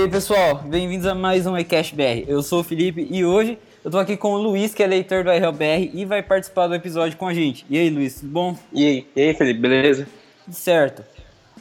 aí pessoal, bem-vindos a mais um iCash BR. Eu sou o Felipe e hoje eu tô aqui com o Luiz, que é leitor do RLBR e vai participar do episódio com a gente. E aí, Luiz, tudo bom? E aí, e aí Felipe, beleza? Certo.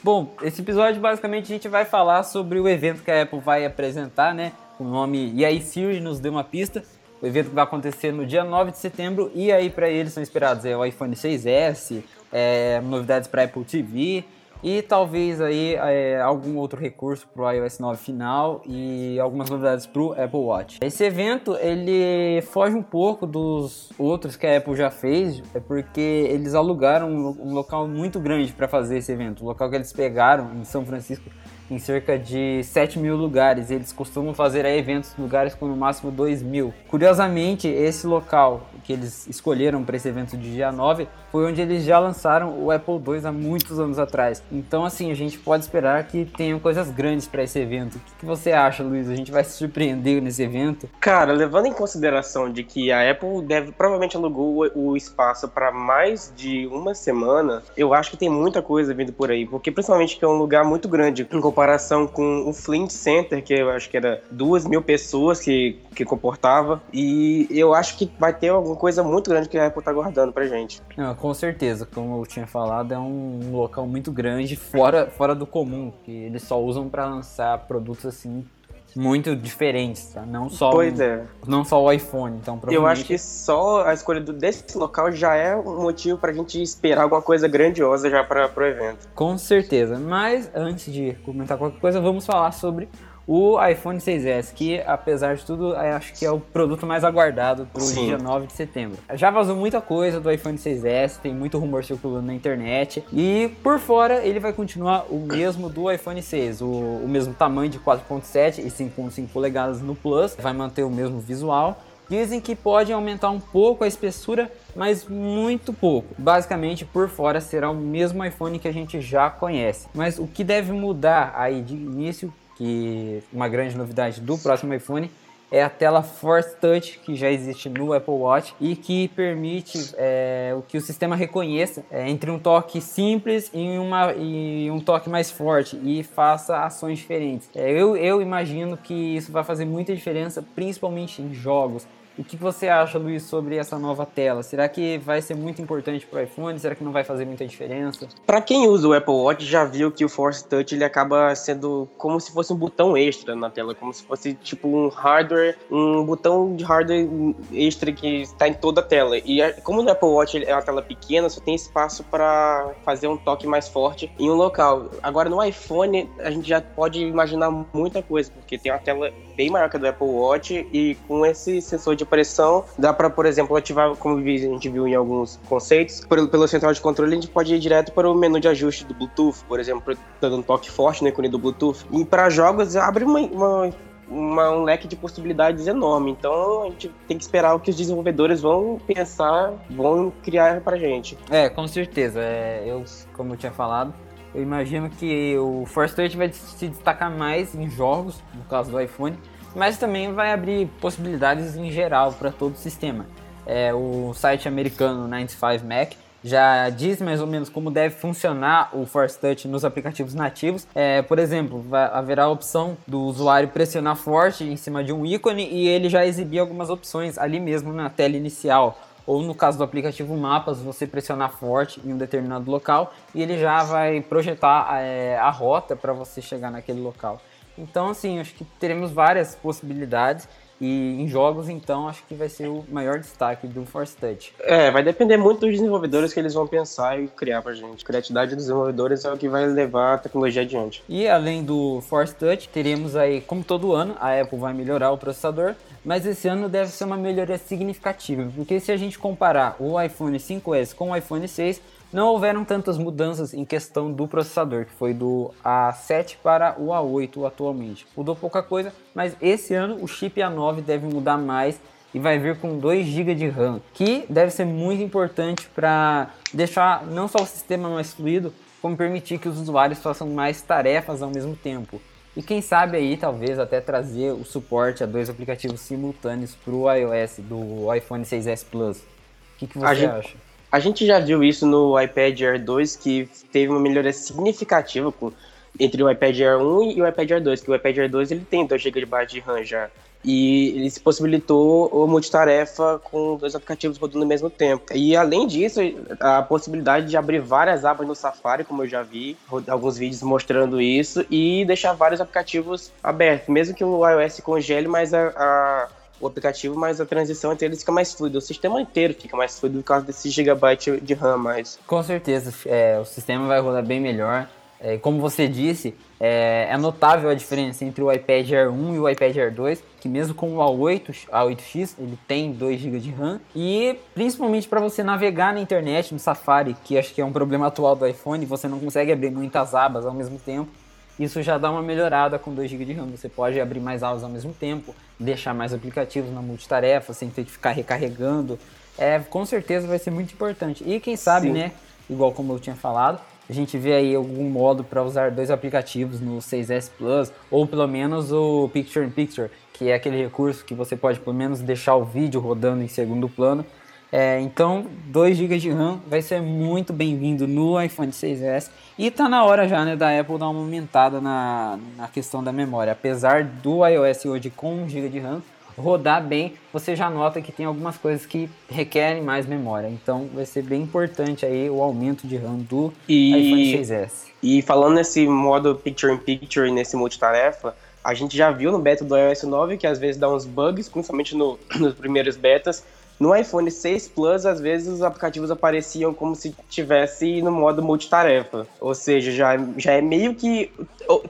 Bom, esse episódio basicamente a gente vai falar sobre o evento que a Apple vai apresentar, né? O nome E aí Siri nos deu uma pista. O evento que vai acontecer no dia 9 de setembro e aí para eles são esperados é o iPhone 6S, é, novidades para Apple TV, e talvez aí é, algum outro recurso para o iOS 9 final e algumas novidades para o Apple Watch. Esse evento ele foge um pouco dos outros que a Apple já fez, é porque eles alugaram um, um local muito grande para fazer esse evento. O local que eles pegaram em São Francisco em cerca de 7 mil lugares. Eles costumam fazer eventos em lugares com no máximo 2 mil. Curiosamente, esse local que eles escolheram para esse evento de dia 9 foi onde eles já lançaram o Apple II há muitos anos atrás. Então, assim, a gente pode esperar que tenham coisas grandes para esse evento. O que, que, você acha, Luiz? A gente vai se surpreender nesse evento? Cara, levando em consideração de que a Apple deve provavelmente alugou o, o espaço para mais de uma semana, eu acho que tem muita coisa vindo por aí, porque principalmente que é um lugar muito grande em comparação com o Flint Center, que eu acho que era duas mil pessoas que, que comportava, e eu acho que vai ter alguma coisa muito grande que a Apple tá guardando pra gente. Não, com certeza, como eu tinha falado, é um local muito grande, fora, fora do comum, que eles só usam para lançar produtos assim muito diferentes, tá? Não só pois um, é. não só o iPhone, então provavelmente... Eu acho que só a escolha do, desse local já é um motivo pra gente esperar alguma coisa grandiosa já para pro evento. Com certeza, mas antes de comentar qualquer coisa, vamos falar sobre o iPhone 6S, que apesar de tudo, acho que é o produto mais aguardado para o dia 9 de setembro. Já vazou muita coisa do iPhone 6S, tem muito rumor circulando na internet, e por fora ele vai continuar o mesmo do iPhone 6, o, o mesmo tamanho de 4.7 e 5.5 polegadas no Plus, vai manter o mesmo visual. Dizem que pode aumentar um pouco a espessura, mas muito pouco. Basicamente, por fora será o mesmo iPhone que a gente já conhece. Mas o que deve mudar aí de início que uma grande novidade do próximo iPhone é a tela Force Touch que já existe no Apple Watch e que permite é, que o sistema reconheça é, entre um toque simples e, uma, e um toque mais forte e faça ações diferentes. É, eu, eu imagino que isso vai fazer muita diferença, principalmente em jogos o que você acha, Luiz, sobre essa nova tela? Será que vai ser muito importante para o iPhone? Será que não vai fazer muita diferença? Para quem usa o Apple Watch, já viu que o Force Touch ele acaba sendo como se fosse um botão extra na tela, como se fosse tipo um hardware, um botão de hardware extra que está em toda a tela. E como no Apple Watch é uma tela pequena, só tem espaço para fazer um toque mais forte em um local. Agora no iPhone a gente já pode imaginar muita coisa, porque tem uma tela bem maior que a do Apple Watch e com esse sensor de pressão dá para, por exemplo, ativar, como a gente viu em alguns conceitos, pelo central de controle a gente pode ir direto para o menu de ajuste do Bluetooth, por exemplo, dando um toque forte no ícone do Bluetooth. E para jogos abre uma, uma uma, um leque de possibilidades enorme. Então a gente tem que esperar o que os desenvolvedores vão pensar, vão criar pra gente. É, com certeza. É, eu, como eu tinha falado, eu imagino que o Force vai se destacar mais em jogos, no caso do iPhone, mas também vai abrir possibilidades em geral para todo o sistema. É, o site americano 95Mac já diz mais ou menos como deve funcionar o Force Touch nos aplicativos nativos. É, por exemplo, haverá a opção do usuário pressionar forte em cima de um ícone e ele já exibir algumas opções ali mesmo na tela inicial ou no caso do aplicativo Mapas, você pressionar forte em um determinado local e ele já vai projetar é, a rota para você chegar naquele local. Então, assim, acho que teremos várias possibilidades e em jogos, então, acho que vai ser o maior destaque do Force Touch. É, vai depender muito dos desenvolvedores que eles vão pensar e criar pra gente. A criatividade dos desenvolvedores é o que vai levar a tecnologia adiante. E além do Force Touch, teremos aí, como todo ano, a Apple vai melhorar o processador, mas esse ano deve ser uma melhoria significativa, porque se a gente comparar o iPhone 5S com o iPhone 6, não houveram tantas mudanças em questão do processador, que foi do A7 para o A8 atualmente. Mudou pouca coisa, mas esse ano o chip A9 deve mudar mais e vai vir com 2 GB de RAM, que deve ser muito importante para deixar não só o sistema mais fluido, como permitir que os usuários façam mais tarefas ao mesmo tempo. E quem sabe aí talvez até trazer o suporte a dois aplicativos simultâneos para o iOS do iPhone 6s Plus. O que, que você a acha? Gente, a gente já viu isso no iPad Air 2 que teve uma melhoria significativa entre o iPad Air 1 e o iPad Air 2, que o iPad Air 2 ele tem 2 GB de RAM já. E ele se possibilitou o multitarefa com dois aplicativos rodando ao mesmo tempo. E além disso, a possibilidade de abrir várias abas no Safari, como eu já vi, alguns vídeos mostrando isso, e deixar vários aplicativos abertos, mesmo que o iOS congele, mas a, a o aplicativo, mas a transição entre eles fica mais fluida. O sistema inteiro fica mais fluido por causa desse gigabyte de RAM mais. Com certeza, é, o sistema vai rodar bem melhor. É, como você disse, é, é, notável a diferença entre o iPad Air 1 e o iPad Air 2, que mesmo com o A8, A8X, ele tem 2 GB de RAM. E principalmente para você navegar na internet, no Safari, que acho que é um problema atual do iPhone, você não consegue abrir muitas abas ao mesmo tempo. Isso já dá uma melhorada com 2 GB de RAM. Você pode abrir mais abas ao mesmo tempo, deixar mais aplicativos na multitarefa, sem ter que ficar recarregando. É, com certeza vai ser muito importante. E quem sabe, Sim. né, igual como eu tinha falado, a gente vê aí algum modo para usar dois aplicativos no 6S Plus, ou pelo menos o Picture in Picture, que é aquele recurso que você pode pelo menos deixar o vídeo rodando em segundo plano. É, então, 2 GB de RAM vai ser muito bem-vindo no iPhone 6S e tá na hora já né, da Apple dar uma aumentada na, na questão da memória. Apesar do iOS hoje com 1 GB de RAM, rodar bem, você já nota que tem algumas coisas que requerem mais memória. Então vai ser bem importante aí o aumento de RAM do e, iPhone 6S. E falando nesse modo Picture in Picture e nesse multitarefa, a gente já viu no beta do iOS 9 que às vezes dá uns bugs, principalmente no, nos primeiros betas, no iPhone 6 Plus, às vezes os aplicativos apareciam como se tivesse no modo multitarefa. Ou seja, já, já é meio que.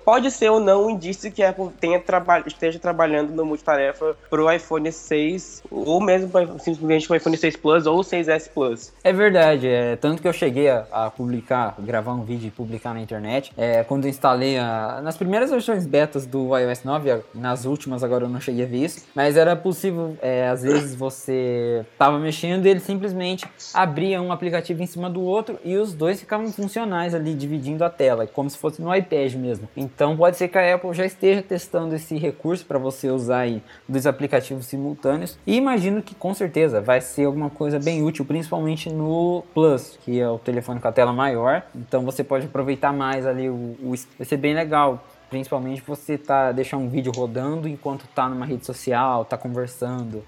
Pode ser ou não um indício que a Apple tenha traba esteja trabalhando no multitarefa para o iPhone 6, ou mesmo simplesmente o iPhone 6 Plus ou o 6S Plus. É verdade, é, tanto que eu cheguei a, a publicar, gravar um vídeo e publicar na internet. É, quando instalei a, nas primeiras versões betas do iOS 9, nas últimas agora eu não cheguei a ver isso, mas era possível, é, às vezes, você estava mexendo e ele simplesmente abria um aplicativo em cima do outro e os dois ficavam funcionais ali, dividindo a tela, como se fosse no iPad mesmo. Então pode ser que a Apple já esteja testando esse recurso para você usar aí dois aplicativos simultâneos e imagino que com certeza vai ser alguma coisa bem útil, principalmente no Plus, que é o telefone com a tela maior. Então você pode aproveitar mais ali o, o vai ser bem legal principalmente você tá deixar um vídeo rodando enquanto tá numa rede social, tá conversando.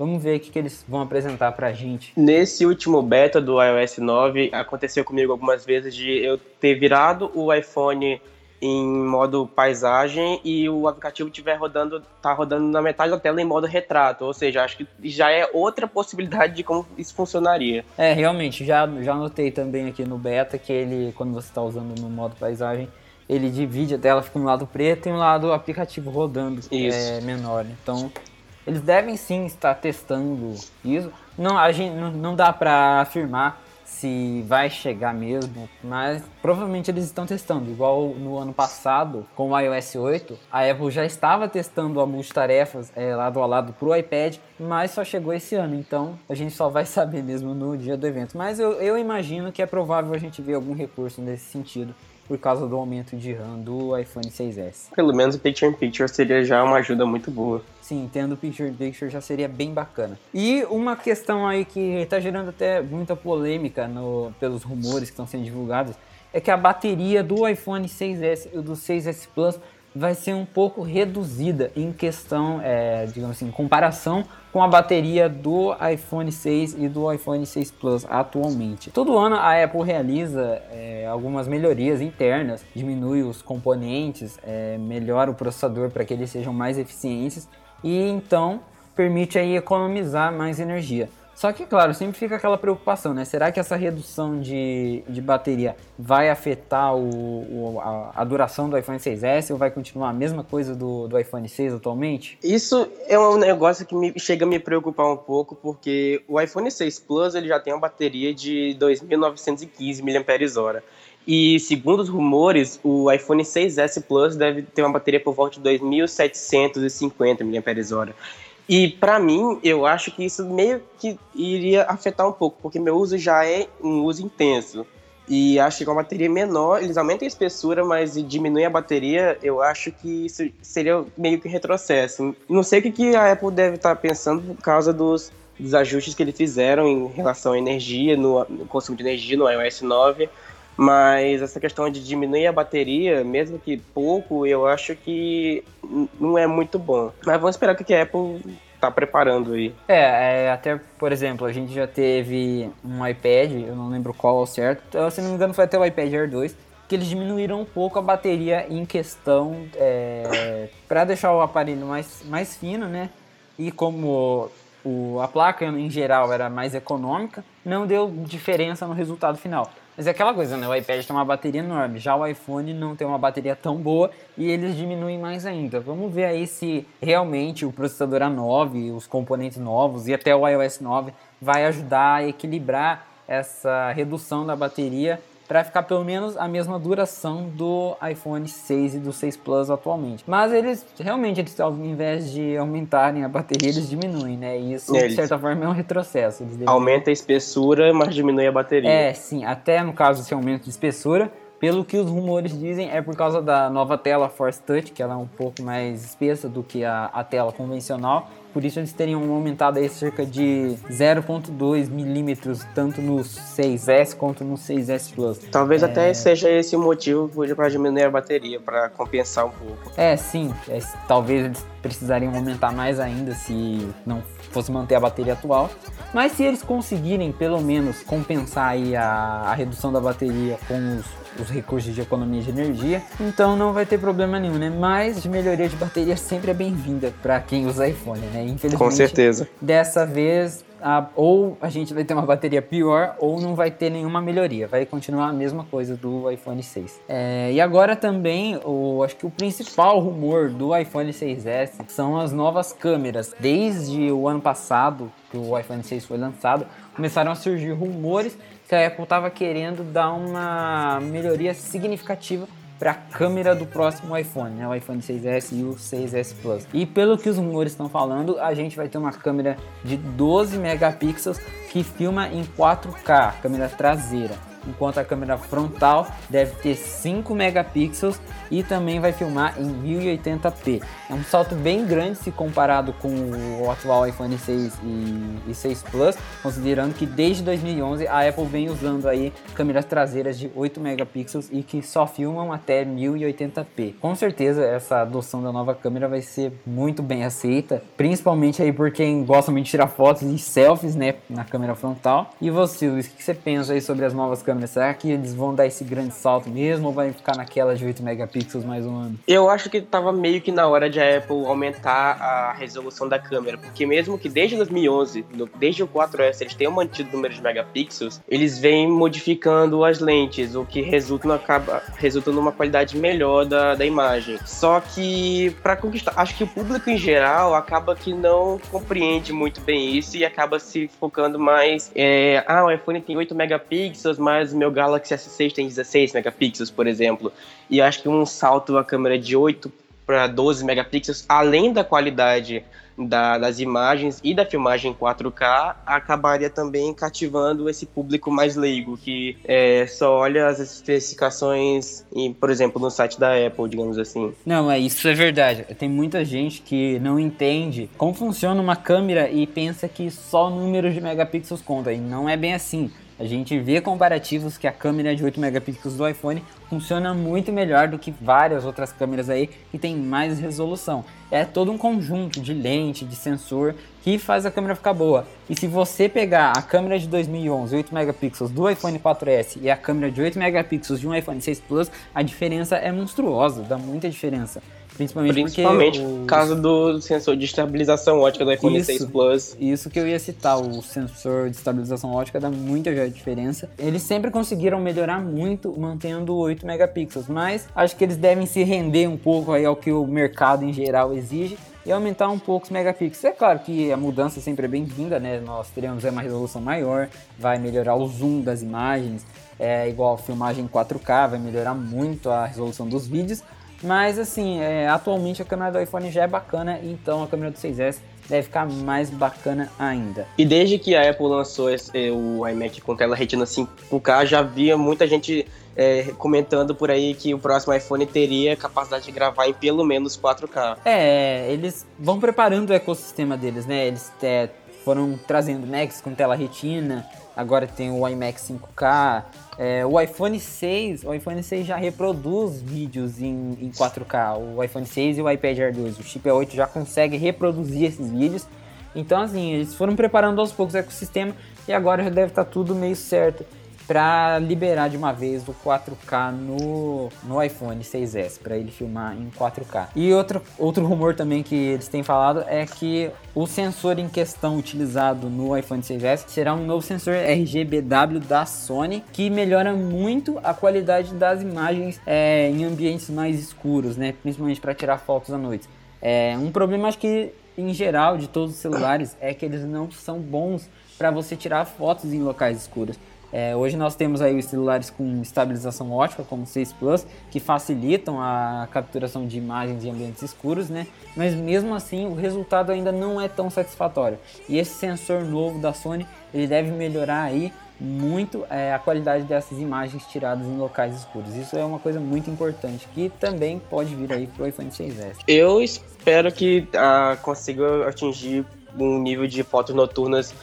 Vamos ver o que, que eles vão apresentar pra gente. Nesse último beta do iOS 9, aconteceu comigo algumas vezes de eu ter virado o iPhone em modo paisagem e o aplicativo estiver rodando, tá rodando na metade da tela em modo retrato, ou seja, acho que já é outra possibilidade de como isso funcionaria. É, realmente, já, já notei também aqui no beta que ele, quando você está usando no modo paisagem, ele divide a tela, fica um lado preto e um lado aplicativo rodando, é menor. Então, eles devem sim estar testando isso. Não, a gente não, não dá para afirmar se vai chegar mesmo, mas provavelmente eles estão testando. Igual no ano passado, com o iOS 8, a Apple já estava testando a multitarefas é, lado a lado para o iPad, mas só chegou esse ano, então a gente só vai saber mesmo no dia do evento. Mas eu, eu imagino que é provável a gente ver algum recurso nesse sentido por causa do aumento de RAM do iPhone 6S. Pelo menos o Picture in Picture seria já uma ajuda muito boa. Sim, tendo Picture in Picture já seria bem bacana. E uma questão aí que está gerando até muita polêmica no, pelos rumores que estão sendo divulgados é que a bateria do iPhone 6S e do 6S Plus vai ser um pouco reduzida em questão, é, digamos assim, em comparação com a bateria do iPhone 6 e do iPhone 6 Plus atualmente. Todo ano a Apple realiza é, algumas melhorias internas, diminui os componentes, é, melhora o processador para que eles sejam mais eficientes e então permite aí economizar mais energia. Só que, claro, sempre fica aquela preocupação, né? Será que essa redução de, de bateria vai afetar o, o a, a, duração do iPhone 6S ou vai continuar a mesma coisa do, do iPhone 6 atualmente? Isso é um negócio que me, chega a me preocupar um pouco, porque o iPhone 6 Plus ele já tem uma bateria de 2.915 mAh. E segundo os rumores, o iPhone 6S Plus deve ter uma bateria por volta de 2.750 mAh. E para mim, eu acho que isso meio que iria afetar um pouco, porque meu uso já é um uso intenso. E acho que com a bateria menor, eles aumentam a espessura, mas diminuem a bateria, eu acho que isso seria meio que retrocesso. Não sei o que, a Apple deve estar pensando por causa dos, ajustes que eles fizeram em relação à energia, no consumo de energia no iOS 9, Mas essa questão de diminuir a bateria, mesmo que pouco, eu acho que não é muito bom. Mas vamos esperar o que a Apple tá preparando aí. É, é, até, por exemplo, a gente já teve um iPad, eu não lembro qual ao certo, então, se não me engano foi até o iPad Air 2, que eles diminuíram um pouco a bateria em questão é, para deixar o aparelho mais, mais fino, né? E como o, a placa em geral era mais econômica, não deu diferença no resultado final. Mas é aquela coisa, né? O iPad tem uma bateria enorme, já o iPhone não tem uma bateria tão boa e eles diminuem mais ainda. Vamos ver aí se realmente o processador A9, os componentes novos e até o iOS 9 vai ajudar a equilibrar essa redução da bateria para ficar pelo menos a mesma duração do iPhone 6 e do 6 Plus atualmente. Mas eles realmente, eles, ao invés de aumentarem a bateria, eles diminuem, né? E isso, de certa forma, é um retrocesso. Aumenta a espessura, mas diminui a bateria. É, sim. Até no caso desse aumento de espessura, pelo que os rumores dizem, é por causa da nova tela Force Touch, que ela é um pouco mais espessa do que a, a tela convencional por isso eles teriam aumentado aí cerca de 0.2 milímetros tanto no 6S quanto no 6S Plus. Talvez é... até seja esse o motivo para diminuir a bateria, para compensar um pouco. É, sim. É, talvez eles precisariam aumentar mais ainda se não fosse manter a bateria atual. Mas se eles conseguirem pelo menos compensar aí a, a redução da bateria com os os recursos de economia de energia, então não vai ter problema nenhum, né? Mas melhoria de bateria sempre é bem-vinda para quem usa iPhone, né? Infelizmente, Com certeza. Dessa vez a, ou a gente vai ter uma bateria pior ou não vai ter nenhuma melhoria, vai continuar a mesma coisa do iPhone 6. É, e agora também, o, acho que o principal rumor do iPhone 6S são as novas câmeras. Desde o ano passado, que o iPhone 6 foi lançado, começaram a surgir rumores que a Apple estava querendo dar uma melhoria significativa para a câmera do próximo iPhone, né? o iPhone 6S e o 6S Plus. E pelo que os rumores estão falando, a gente vai ter uma câmera de 12 megapixels que filma em 4K, câmera traseira enquanto a câmera frontal deve ter 5 megapixels e também vai filmar em 1080p. É um salto bem grande se comparado com o atual iPhone 6 e, 6 Plus, considerando que desde 2011 a Apple vem usando aí câmeras traseiras de 8 megapixels e que só filmam até 1080p. Com certeza essa adoção da nova câmera vai ser muito bem aceita, principalmente aí por quem gosta muito de tirar fotos e selfies, né, na câmera frontal. E você, Luiz, o que você pensa aí sobre as novas câmeras câmera? Será que eles vão dar esse grande salto mesmo ou vai ficar naquela de 8 megapixels mais um ano? Eu acho que tava meio que na hora de a Apple aumentar a resolução da câmera, porque mesmo que desde 2011, desde o 4S, eles tenham mantido o número de megapixels, eles vêm modificando as lentes, o que resulta, no, acaba, resulta numa qualidade melhor da, da imagem. Só que para conquistar, acho que o público em geral acaba que não compreende muito bem isso e acaba se focando mais, é, ah, o iPhone tem 8 megapixels, mas mas o meu Galaxy S6 tem 16 megapixels, por exemplo. E acho que um salto a câmera de 8 para 12 megapixels, além da qualidade da, das imagens e da filmagem 4K, acabaria também cativando esse público mais leigo, que é, só olha as especificações, em, por exemplo, no site da Apple, digamos assim. Não, é isso é verdade. Tem muita gente que não entende como funciona uma câmera e pensa que só o número de megapixels conta, e não é bem assim a gente vê comparativos que a câmera de 8 megapixels do iPhone funciona muito melhor do que várias outras câmeras aí que tem mais resolução. É todo um conjunto de lente, de sensor que faz a câmera ficar boa. E se você pegar a câmera de 2011, 8 megapixels do iPhone 4S e a câmera de 8 megapixels de um iPhone 6 Plus, a diferença é monstruosa, dá muita diferença. Principalmente, Principalmente por causa do sensor de estabilização ótica do iPhone isso, 6 Plus. Isso que eu ia citar, o sensor de estabilização ótica dá muita diferença. Eles sempre conseguiram melhorar muito mantendo 8 megapixels, mas acho que eles devem se render um pouco aí ao que o mercado em geral exige e aumentar um pouco os megapixels. É claro que a mudança sempre é bem-vinda, né? Nós teremos uma resolução maior, vai melhorar o zoom das imagens, é igual a filmagem 4K, vai melhorar muito a resolução dos vídeos, mas assim, é, atualmente a câmera do iPhone já é bacana, então a câmera do 6S deve ficar mais bacana ainda. E desde que a Apple lançou esse, é, o iMac com tela Retina 5K, já via muita gente é, comentando por aí que o próximo iPhone teria capacidade de gravar em pelo menos 4K. É, eles vão preparando o ecossistema deles, né? Eles é, foram trazendo Macs com tela Retina, agora tem o iMac 5K, é, o iPhone 6, o iPhone 6 já reproduz vídeos em, em 4K, o iPhone 6 e o iPad Air 2, o chip A8 já consegue reproduzir esses vídeos, então assim, eles foram preparando aos poucos o ecossistema e agora já deve estar tá tudo meio certo para liberar de uma vez o 4K no, no iPhone 6S, para ele filmar em 4K. E outro, outro rumor também que eles têm falado é que o sensor em questão utilizado no iPhone 6S será um novo sensor RGBW da Sony, que melhora muito a qualidade das imagens é, em ambientes mais escuros, né? principalmente para tirar fotos à noite. É, um problema acho que em geral de todos os celulares é que eles não são bons para você tirar fotos em locais escuros. É, hoje nós temos aí os celulares com estabilização ótica, como o 6 Plus, que facilitam a capturação de imagens em ambientes escuros, né? Mas mesmo assim o resultado ainda não é tão satisfatório. E esse sensor novo da Sony, ele deve melhorar aí muito é, a qualidade dessas imagens tiradas em locais escuros. Isso é uma coisa muito importante que também pode vir aí para o iPhone 6S. Eu espero que uh, consiga atingir um nível de fotos noturnas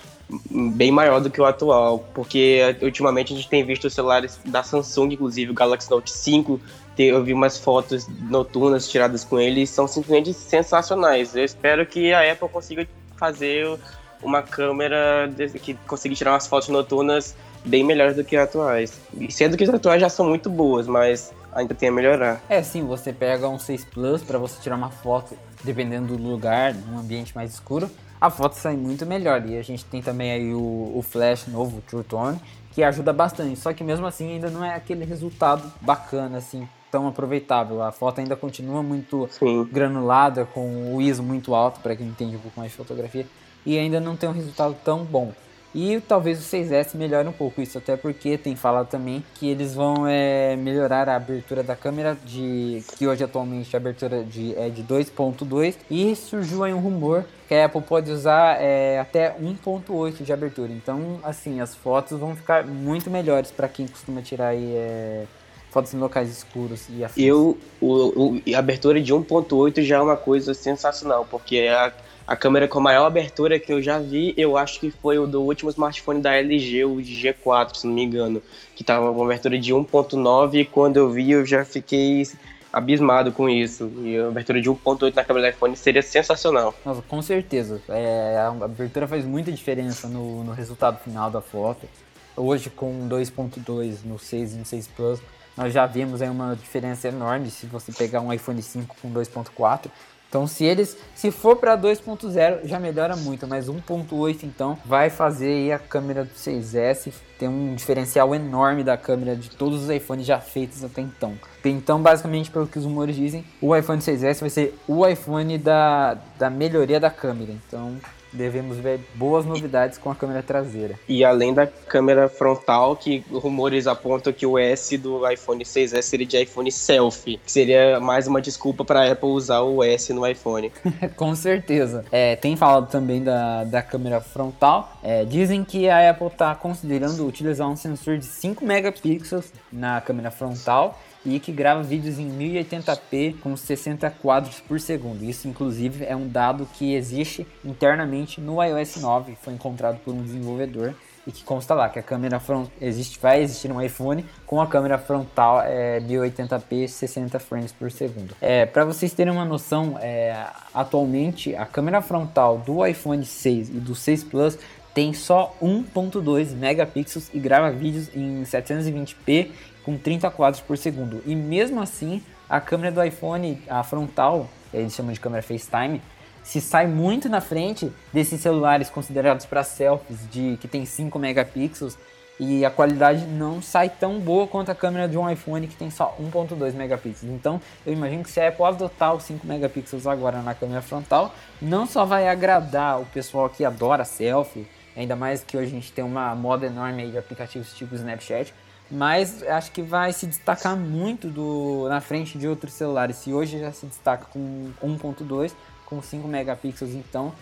bem maior do que o atual, porque ultimamente a gente tem visto os celulares da Samsung, inclusive o Galaxy Note 5, eu vi umas fotos noturnas tiradas com ele e são simplesmente sensacionais. Eu espero que a Apple consiga fazer uma câmera que consiga tirar umas fotos noturnas bem melhores do que as atuais. Sendo que as atuais já são muito boas, mas ainda tem a melhorar. É, sim, você pega um 6 Plus para você tirar uma foto, dependendo do lugar, num ambiente mais escuro, a foto sai muito melhor. E a gente tem também aí o, o flash novo, o True Tone, que ajuda bastante. Só que mesmo assim ainda não é aquele resultado bacana, assim, tão aproveitável. A foto ainda continua muito Sim. granulada, com o ISO muito alto, para quem entende um pouco mais de fotografia, e ainda não tem um resultado tão bom. E talvez o 6S melhore um pouco isso, até porque tem falado também que eles vão é, melhorar a abertura da câmera, de que hoje atualmente a abertura de, é de 2.2. E surgiu aí um rumor que a Apple pode usar é, até 1.8 de abertura. Então, assim, as fotos vão ficar muito melhores para quem costuma tirar aí, é, fotos em locais escuros e. Eu, o, o, a abertura de 1.8 já é uma coisa sensacional, porque é a a câmera com a maior abertura que eu já vi, eu acho que foi o do último smartphone da LG, o G4, se não me engano, que tava com abertura de 1.9 e quando eu vi eu já fiquei abismado com isso. E a abertura de 1.8 na câmera do iPhone seria sensacional. Nossa, com certeza. É, a abertura faz muita diferença no, no resultado final da foto. Hoje com 2.2 no 6 e no 6 Plus, nós já vimos aí uma diferença enorme se você pegar um iPhone 5 com 2.4 então, se eles, se for para 2.0, já melhora muito, mas 1.8 então vai fazer a câmera do 6S ter um diferencial enorme da câmera de todos os iPhones já feitos até então. Então, basicamente, pelo que os rumores dizem, o iPhone 6S vai ser o iPhone da, da melhoria da câmera. Então, devemos ver boas novidades com a câmera traseira. E além da câmera frontal, que rumores apontam que o S do iPhone 6S seria de iPhone selfie, que seria mais uma desculpa para a Apple usar o S no iPhone. com certeza. É, tem falado também da, da câmera frontal. É, dizem que a Apple está considerando utilizar um sensor de 5 megapixels na câmera frontal e que grava vídeos em 1080p com 60 quadros por segundo. Isso, inclusive, é um dado que existe internamente no iOS 9, foi encontrado por um desenvolvedor e que consta lá que a câmera front existe, vai existir um iPhone com a câmera frontal é, 1080p 60 frames por segundo. É, Para vocês terem uma noção, é, atualmente a câmera frontal do iPhone 6 e do 6 Plus tem só 1.2 megapixels e grava vídeos em 720p com 30 quadros por segundo. E mesmo assim, a câmera do iPhone, a frontal, eles chamam de câmera FaceTime, se sai muito na frente desses celulares considerados para selfies de que tem 5 megapixels e a qualidade não sai tão boa quanto a câmera de um iPhone que tem só 1.2 megapixels. Então, eu imagino que se a Apple adotar os 5 megapixels agora na câmera frontal, não só vai agradar o pessoal que adora selfie, ainda mais que hoje a gente tem uma moda enorme de aplicativos tipo Snapchat, mas acho que vai se destacar muito do, na frente de outros celulares. Se hoje já se destaca com 1.2, com 5 megapixels, então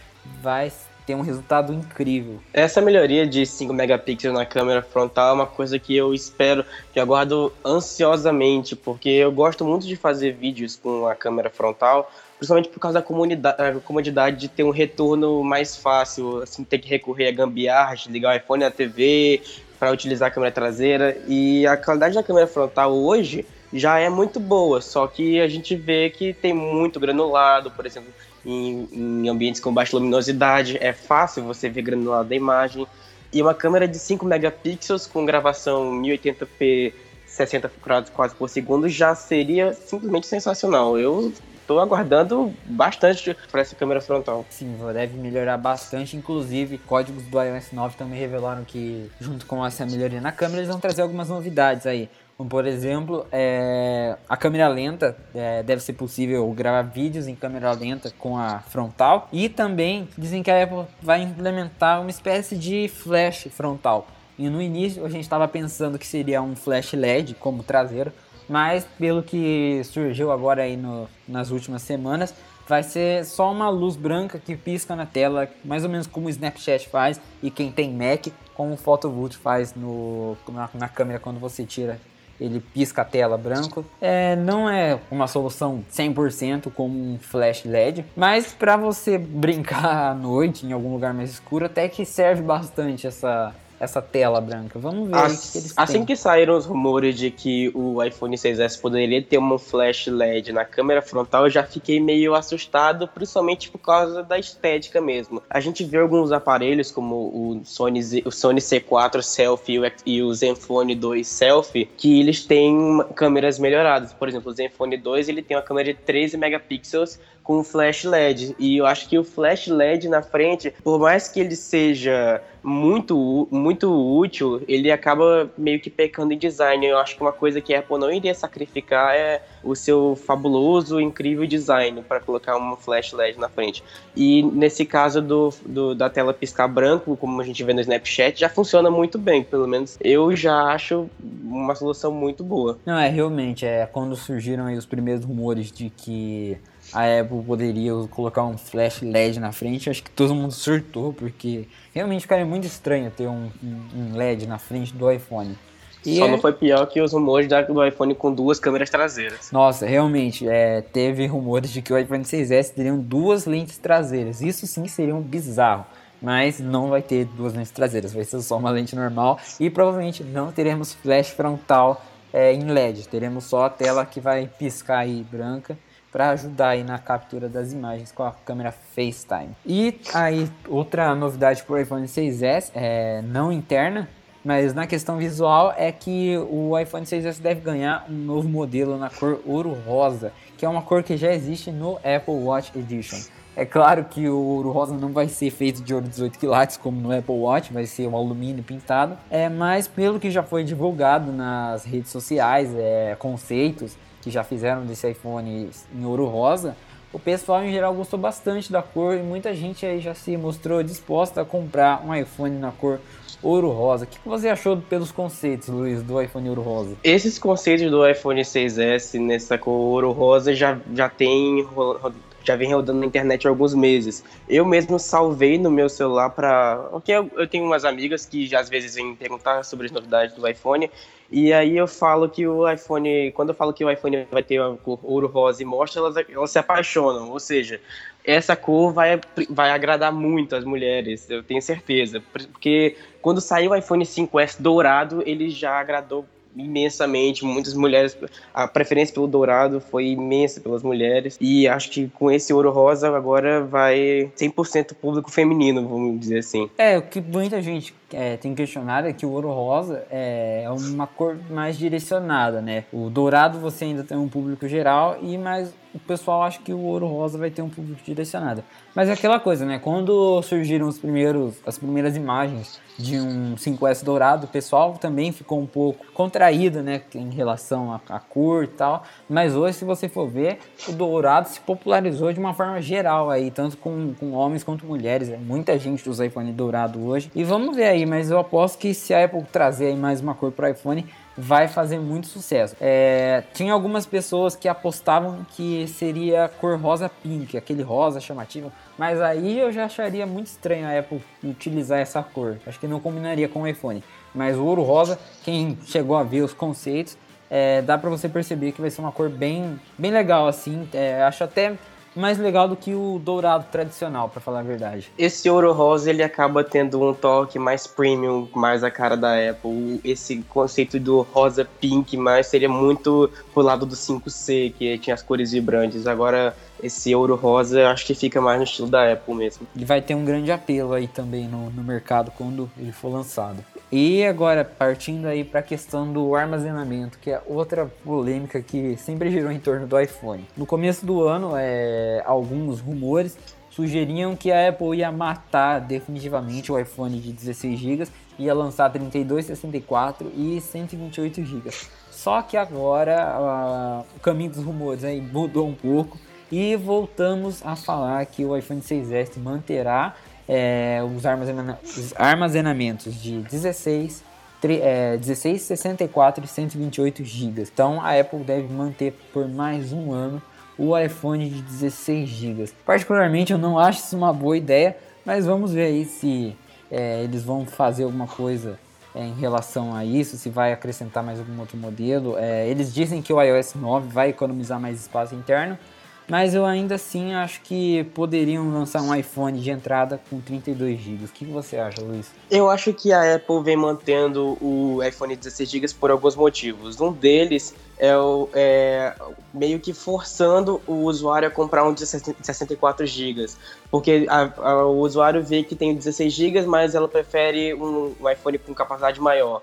vai ter um resultado incrível. Essa melhoria de 5 megapixels na câmera frontal é uma coisa que eu espero, que eu aguardo ansiosamente, porque eu gosto muito de fazer vídeos com a câmera frontal, principalmente por causa da comodidade, de ter um retorno mais fácil, assim, ter que recorrer a gambiarra, ligar o iPhone na TV para utilizar a câmera traseira. E a qualidade da câmera frontal hoje já é muito boa, só que a gente vê que tem muito granulado, por exemplo, em, em ambientes com baixa luminosidade, é fácil você ver granulado da imagem. E uma câmera de 5 megapixels com gravação 1080p 60 quadros por segundo já seria simplesmente sensacional. Eu estou aguardando bastante para essa câmera frontal. Sim, deve melhorar bastante. Inclusive, códigos do iOS 9 também revelaram que, junto com essa melhoria na câmera, eles vão trazer algumas novidades aí. Como, por exemplo, é, a câmera lenta, é, deve ser possível gravar vídeos em câmera lenta com a frontal. E também dizem que a Apple vai implementar uma espécie de flash frontal. E no início a gente estava pensando que seria um flash LED como traseiro, mas pelo que surgiu agora aí no, nas últimas semanas, vai ser só uma luz branca que pisca na tela, mais ou menos como o Snapchat faz e quem tem Mac, como o Photovolt faz no, na, na câmera quando você tira ele pisca a tela branco. É, não é uma solução 100% como um flash LED, mas para você brincar à noite em algum lugar mais escuro, até que serve bastante essa essa tela branca. Vamos ver As, que eles Assim têm. que saíram os rumores de que o iPhone 6S poderia ter um flash LED na câmera frontal, eu já fiquei meio assustado, principalmente por causa da estética mesmo. A gente vê alguns aparelhos como o Sony, Z, o Sony C4 Selfie e o Zenfone 2 Selfie, que eles têm câmeras melhoradas. Por exemplo, o Zenfone 2 ele tem uma câmera de 13 megapixels com flash LED. E eu acho que o flash LED na frente, por mais que ele seja muito, muito útil, ele acaba meio que pecando em design. Eu acho que uma coisa que a Apple não iria sacrificar é o seu fabuloso, incrível design para colocar um flash LED na frente. E nesse caso do, do, da tela piscar branco, como a gente vê no Snapchat, já funciona muito bem. Pelo menos eu já acho uma solução muito boa. Não, é realmente, é quando surgiram os primeiros rumores de que a Apple poderia colocar um flash LED na frente, acho que todo mundo surtou, porque realmente ficaria muito estranho ter um, um LED na frente do iPhone. E Só é... não foi pior que os rumores do iPhone com duas câmeras traseiras. Nossa, realmente, é, teve rumores de que o iPhone 6S teriam duas lentes traseiras. Isso sim seria um bizarro. Mas não vai ter duas lentes traseiras, vai ser só uma lente normal. E provavelmente não teremos flash frontal é, em LED. Teremos só a tela que vai piscar aí branca para ajudar aí na captura das imagens com a câmera FaceTime. E aí, outra novidade para o iPhone 6S, é, não interna, mas na questão visual é que o iPhone 6S deve ganhar um novo modelo na cor ouro rosa, que é uma cor que já existe no Apple Watch Edition. É claro que o ouro rosa não vai ser feito de ouro 18 quilates como no Apple Watch, vai ser um alumínio pintado. É, mas pelo que já foi divulgado nas redes sociais, é, conceitos que já fizeram desse iPhone em ouro rosa, o pessoal em geral gostou bastante da cor e muita gente aí já se mostrou disposta a comprar um iPhone na cor ouro rosa. O que você achou pelos conceitos, Luiz, do iPhone ouro rosa? Esses conceitos do iPhone 6S nessa cor ouro rosa já, já tem já vem rodando na internet há alguns meses. Eu mesmo salvei no meu celular para. Porque eu, eu, tenho umas amigas que já às vezes vêm perguntar sobre as novidades do iPhone. E aí eu falo que o iPhone. Quando eu falo que o iPhone vai ter uma cor ouro rosa e mostra, elas, elas se apaixonam. Ou seja, essa cor vai, vai agradar muito as mulheres, eu tenho certeza. Porque quando saiu o iPhone 5S dourado, ele já agradou imensamente, muitas mulheres, a preferência pelo dourado foi imensa pelas mulheres, e acho que com esse ouro rosa agora vai 100% público feminino, vamos dizer assim. É, o que muita gente é, tem questionado é que o ouro rosa é, é uma cor mais direcionada, né? O dourado você ainda tem um público geral, e mais o pessoal acha que o ouro rosa vai ter um público direcionado. Mas é aquela coisa, né? Quando surgiram os primeiros, as primeiras imagens de um 5S dourado, o pessoal também ficou um pouco contraído, né, em relação à, cor e tal. Mas hoje, se você for ver, o dourado se popularizou de uma forma geral aí, tanto com, com homens quanto mulheres. É muita gente usa iPhone dourado hoje. E vamos ver aí, mas eu aposto que se a Apple trazer aí mais uma cor para o iPhone, vai fazer muito sucesso. É, tinha algumas pessoas que apostavam que seria cor rosa pink, aquele rosa chamativo, mas aí eu já acharia muito estranho a Apple utilizar essa cor. Acho que não combinaria com o iPhone. Mas o ouro rosa, quem chegou a ver os conceitos, é, dá para você perceber que vai ser uma cor bem, bem legal assim. É, acho até mais legal do que o dourado tradicional, para falar a verdade. Esse ouro rosa ele acaba tendo um toque mais premium, mais a cara da Apple. Esse conceito do rosa pink mais seria muito pro lado do 5C, que tinha as cores vibrantes. Agora esse ouro rosa acho que fica mais no estilo da Apple mesmo. Ele vai ter um grande apelo aí também no, no mercado quando ele for lançado. E agora, partindo aí para a questão do armazenamento, que é outra polêmica que sempre girou em torno do iPhone. No começo do ano, é, alguns rumores sugeriam que a Apple ia matar definitivamente o iPhone de 16 GB, ia lançar 32, 64 e 128 GB. Só que agora o caminho dos rumores aí mudou um pouco e voltamos a falar que o iPhone 6S manterá é, os, armazena os, armazenamentos de 16, é, 16, 64 e 128 GB. Então a Apple deve manter por mais um ano o iPhone de 16 GB. Particularmente eu não acho isso uma boa ideia, mas vamos ver aí se é, eles vão fazer alguma coisa é, em relação a isso, se vai acrescentar mais algum outro modelo. É, eles dizem que o iOS 9 vai economizar mais espaço interno, mas eu ainda assim acho que poderiam lançar um iPhone de entrada com 32 GB. O que você acha, Luiz? Eu acho que a Apple vem mantendo o iPhone 16 GB por alguns motivos. Um deles é, o, é meio que forçando o usuário a comprar um de 64 GB. Porque a, a, o usuário vê que tem 16 GB, mas ela prefere um, um iPhone com capacidade maior.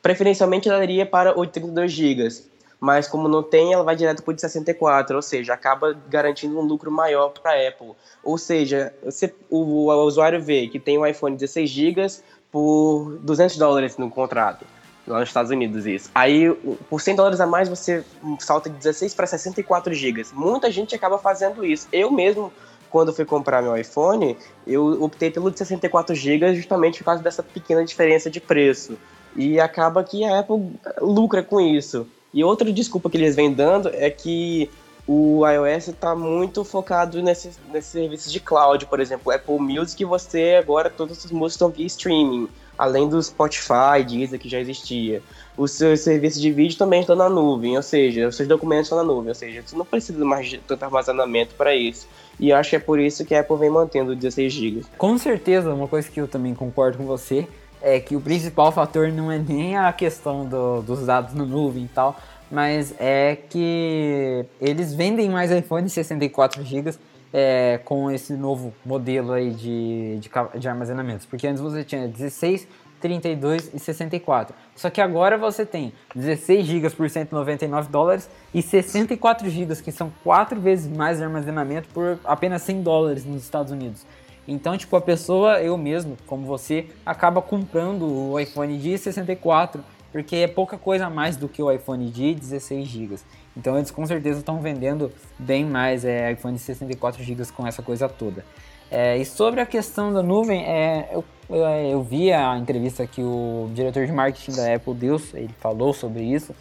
Preferencialmente ela iria para 82 GB mas como não tem, ela vai direto para o de 64, ou seja, acaba garantindo um lucro maior para a Apple. Ou seja, você, o, o, usuário vê que tem um iPhone 16 GB por 200 dólares no contrato, lá nos Estados Unidos isso. Aí, por 100 dólares a mais, você salta de 16 para 64 GB. Muita gente acaba fazendo isso. Eu mesmo quando fui comprar meu iPhone, eu optei pelo de 64 GB justamente por causa dessa pequena diferença de preço. E acaba que a Apple lucra com isso. E outra desculpa que eles vêm dando é que o iOS está muito focado nesses, serviços de cloud, por exemplo, Apple Music, você agora todas as músicas estão via streaming, além do Spotify, Deezer, que já existia. Os seus serviços de vídeo também estão na nuvem, ou seja, os seus documentos estão na nuvem, ou seja, você não precisa mais de tanto armazenamento para isso. E acho que é por isso que a Apple vem mantendo 16 GB. Com certeza, uma coisa que eu também concordo com você é que o principal fator não é nem a questão do, dos dados na nuvem e tal, mas é que eles vendem mais iPhone 64 GB é, com esse novo modelo aí de, de, de armazenamentos, porque antes você tinha 16, 32 e 64. Só que agora você tem 16 GB por 199 dólares e 64 GB, que são quatro vezes mais armazenamento por apenas 100 dólares nos Estados Unidos. Então, tipo, a pessoa, eu mesmo, como você, acaba comprando o iPhone de 64, porque é pouca coisa a mais do que o iPhone de 16 GB. Então, eles com certeza estão vendendo bem mais é, iPhone de 64 GB com essa coisa toda. É, e sobre a questão da nuvem, é, eu, eu, eu, vi a entrevista que o diretor de marketing da Apple deu, ele falou sobre isso.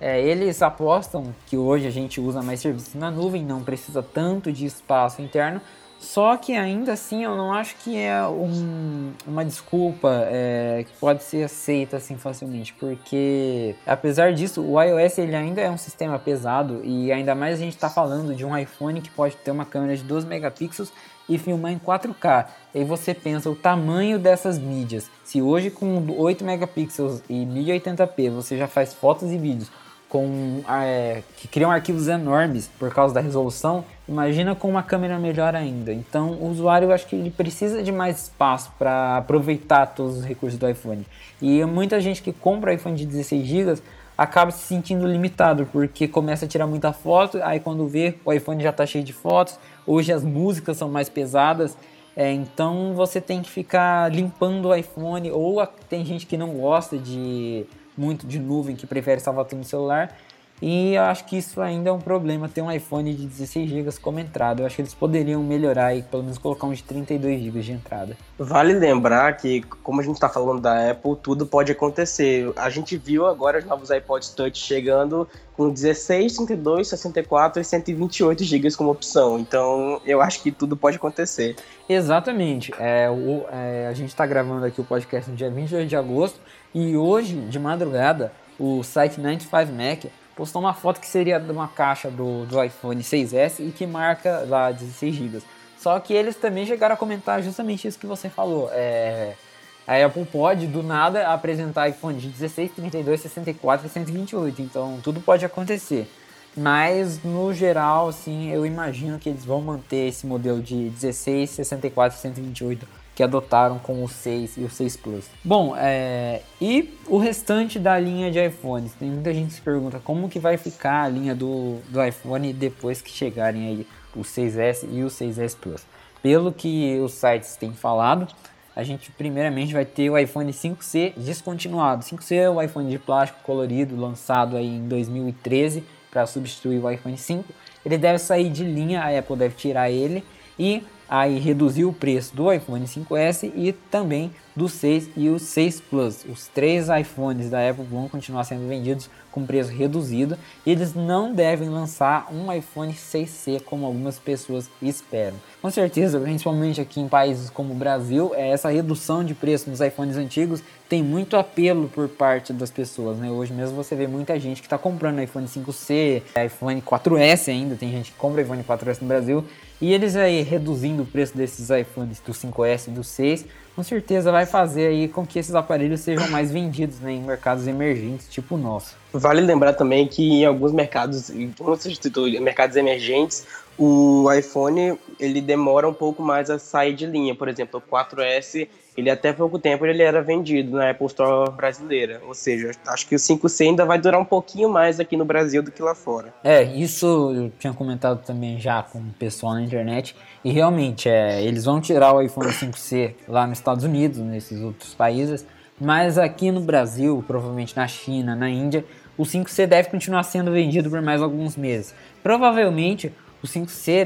É, eles apostam que hoje a gente usa mais serviços na nuvem, não precisa tanto de espaço interno, só que ainda assim eu não acho que é um, uma desculpa é, que pode ser aceita assim facilmente, porque apesar disso o iOS ele ainda é um sistema pesado e ainda mais a gente está falando de um iPhone que pode ter uma câmera de 12 megapixels e filmar em 4K. E você pensa o tamanho dessas mídias. Se hoje com 8 megapixels e 1080p você já faz fotos e vídeos com é, que criam arquivos enormes por causa da resolução, imagina com uma câmera melhor ainda. Então, o usuário eu acho que ele precisa de mais espaço para aproveitar todos os recursos do iPhone. E muita gente que compra iPhone de 16 GB acaba se sentindo limitado, porque começa a tirar muita foto, aí quando vê, o iPhone já está cheio de fotos. Hoje as músicas são mais pesadas, é, então você tem que ficar limpando o iPhone, ou a, tem gente que não gosta de muito de nuvem que prefere salvar tudo no celular. E eu acho que isso ainda é um problema ter um iPhone de 16 GB como entrada. Eu acho que eles poderiam melhorar e pelo menos colocar um de 32 GB de entrada. Vale lembrar que, como a gente está falando da Apple, tudo pode acontecer. A gente viu agora os novos iPods Touch chegando com 16, 32, 64 e 128 GB como opção. Então eu acho que tudo pode acontecer. Exatamente. É, o, é, a gente está gravando aqui o podcast no dia 22 de agosto e hoje, de madrugada, o site 95Mac postou uma foto que seria de uma caixa do, do iPhone 6S e que marca lá 16 GB. Só que eles também chegaram a comentar justamente isso que você falou. É, a Apple pode, do nada, apresentar iPhone de 16, 32, 64 e 128. Então, tudo pode acontecer. Mas, no geral, assim, eu imagino que eles vão manter esse modelo de 16, 64 e 128 que adotaram com o 6 e o 6 Plus. Bom, é... e o restante da linha de iPhones? Tem muita gente que se pergunta como que vai ficar a linha do, do iPhone depois que chegarem aí o 6S e o 6S Plus. Pelo que os sites têm falado, a gente primeiramente vai ter o iPhone 5C descontinuado. 5C é o iPhone de plástico colorido lançado aí em 2013 para substituir o iPhone 5. Ele deve sair de linha, a Apple deve tirar ele e aí reduzir o preço do iPhone 5S e também do 6 e o 6 Plus. Os três iPhones da Apple vão continuar sendo vendidos com preço reduzido. E eles não devem lançar um iPhone 6C como algumas pessoas esperam. Com certeza, principalmente aqui em países como o Brasil, é, essa redução de preço nos iPhones antigos tem muito apelo por parte das pessoas. Né? Hoje mesmo você vê muita gente que está comprando iPhone 5C, iPhone 4S ainda, tem gente que compra iPhone 4S no Brasil. E eles aí reduzindo o preço desses iPhones do 5S e do 6 com certeza vai fazer aí com que esses aparelhos sejam mais vendidos né, em mercados emergentes, tipo o nosso. Vale lembrar também que em alguns mercados, como você citou, mercados emergentes, o iPhone ele demora um pouco mais a sair de linha. Por exemplo, o 4S, ele até pouco tempo ele era vendido na Apple Store brasileira. Ou seja, acho que o 5C ainda vai durar um pouquinho mais aqui no Brasil do que lá fora. É, isso eu tinha comentado também já com o pessoal na internet. E realmente, é, eles vão tirar o iPhone 5C lá nos Estados Unidos, nesses outros países. Mas aqui no Brasil, provavelmente na China, na Índia, o 5C deve continuar sendo vendido por mais alguns meses. Provavelmente o 5C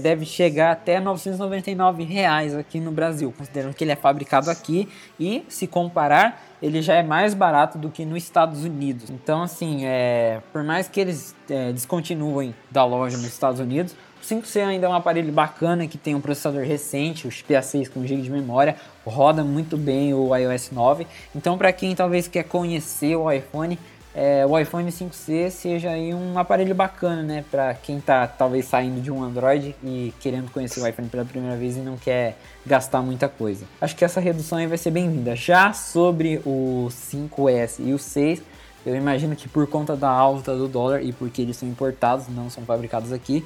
deve chegar até 999 reais aqui no Brasil, considerando que ele é fabricado aqui e, se comparar, ele já é mais barato do que nos Estados Unidos. Então, assim, é, por mais que eles é, descontinuem da loja nos Estados Unidos, o 5C ainda é um aparelho bacana que tem um processador recente, o Xperia 6 com GB de memória, roda muito bem o iOS 9. Então, para quem talvez quer conhecer o iPhone, é, o iPhone 5C seja aí um aparelho bacana, né? Para quem tá talvez saindo de um Android e querendo conhecer o iPhone pela primeira vez e não quer gastar muita coisa. Acho que essa redução aí vai ser bem-vinda. Já sobre o 5S e o 6, eu imagino que por conta da alta do dólar e porque eles são importados, não são fabricados aqui,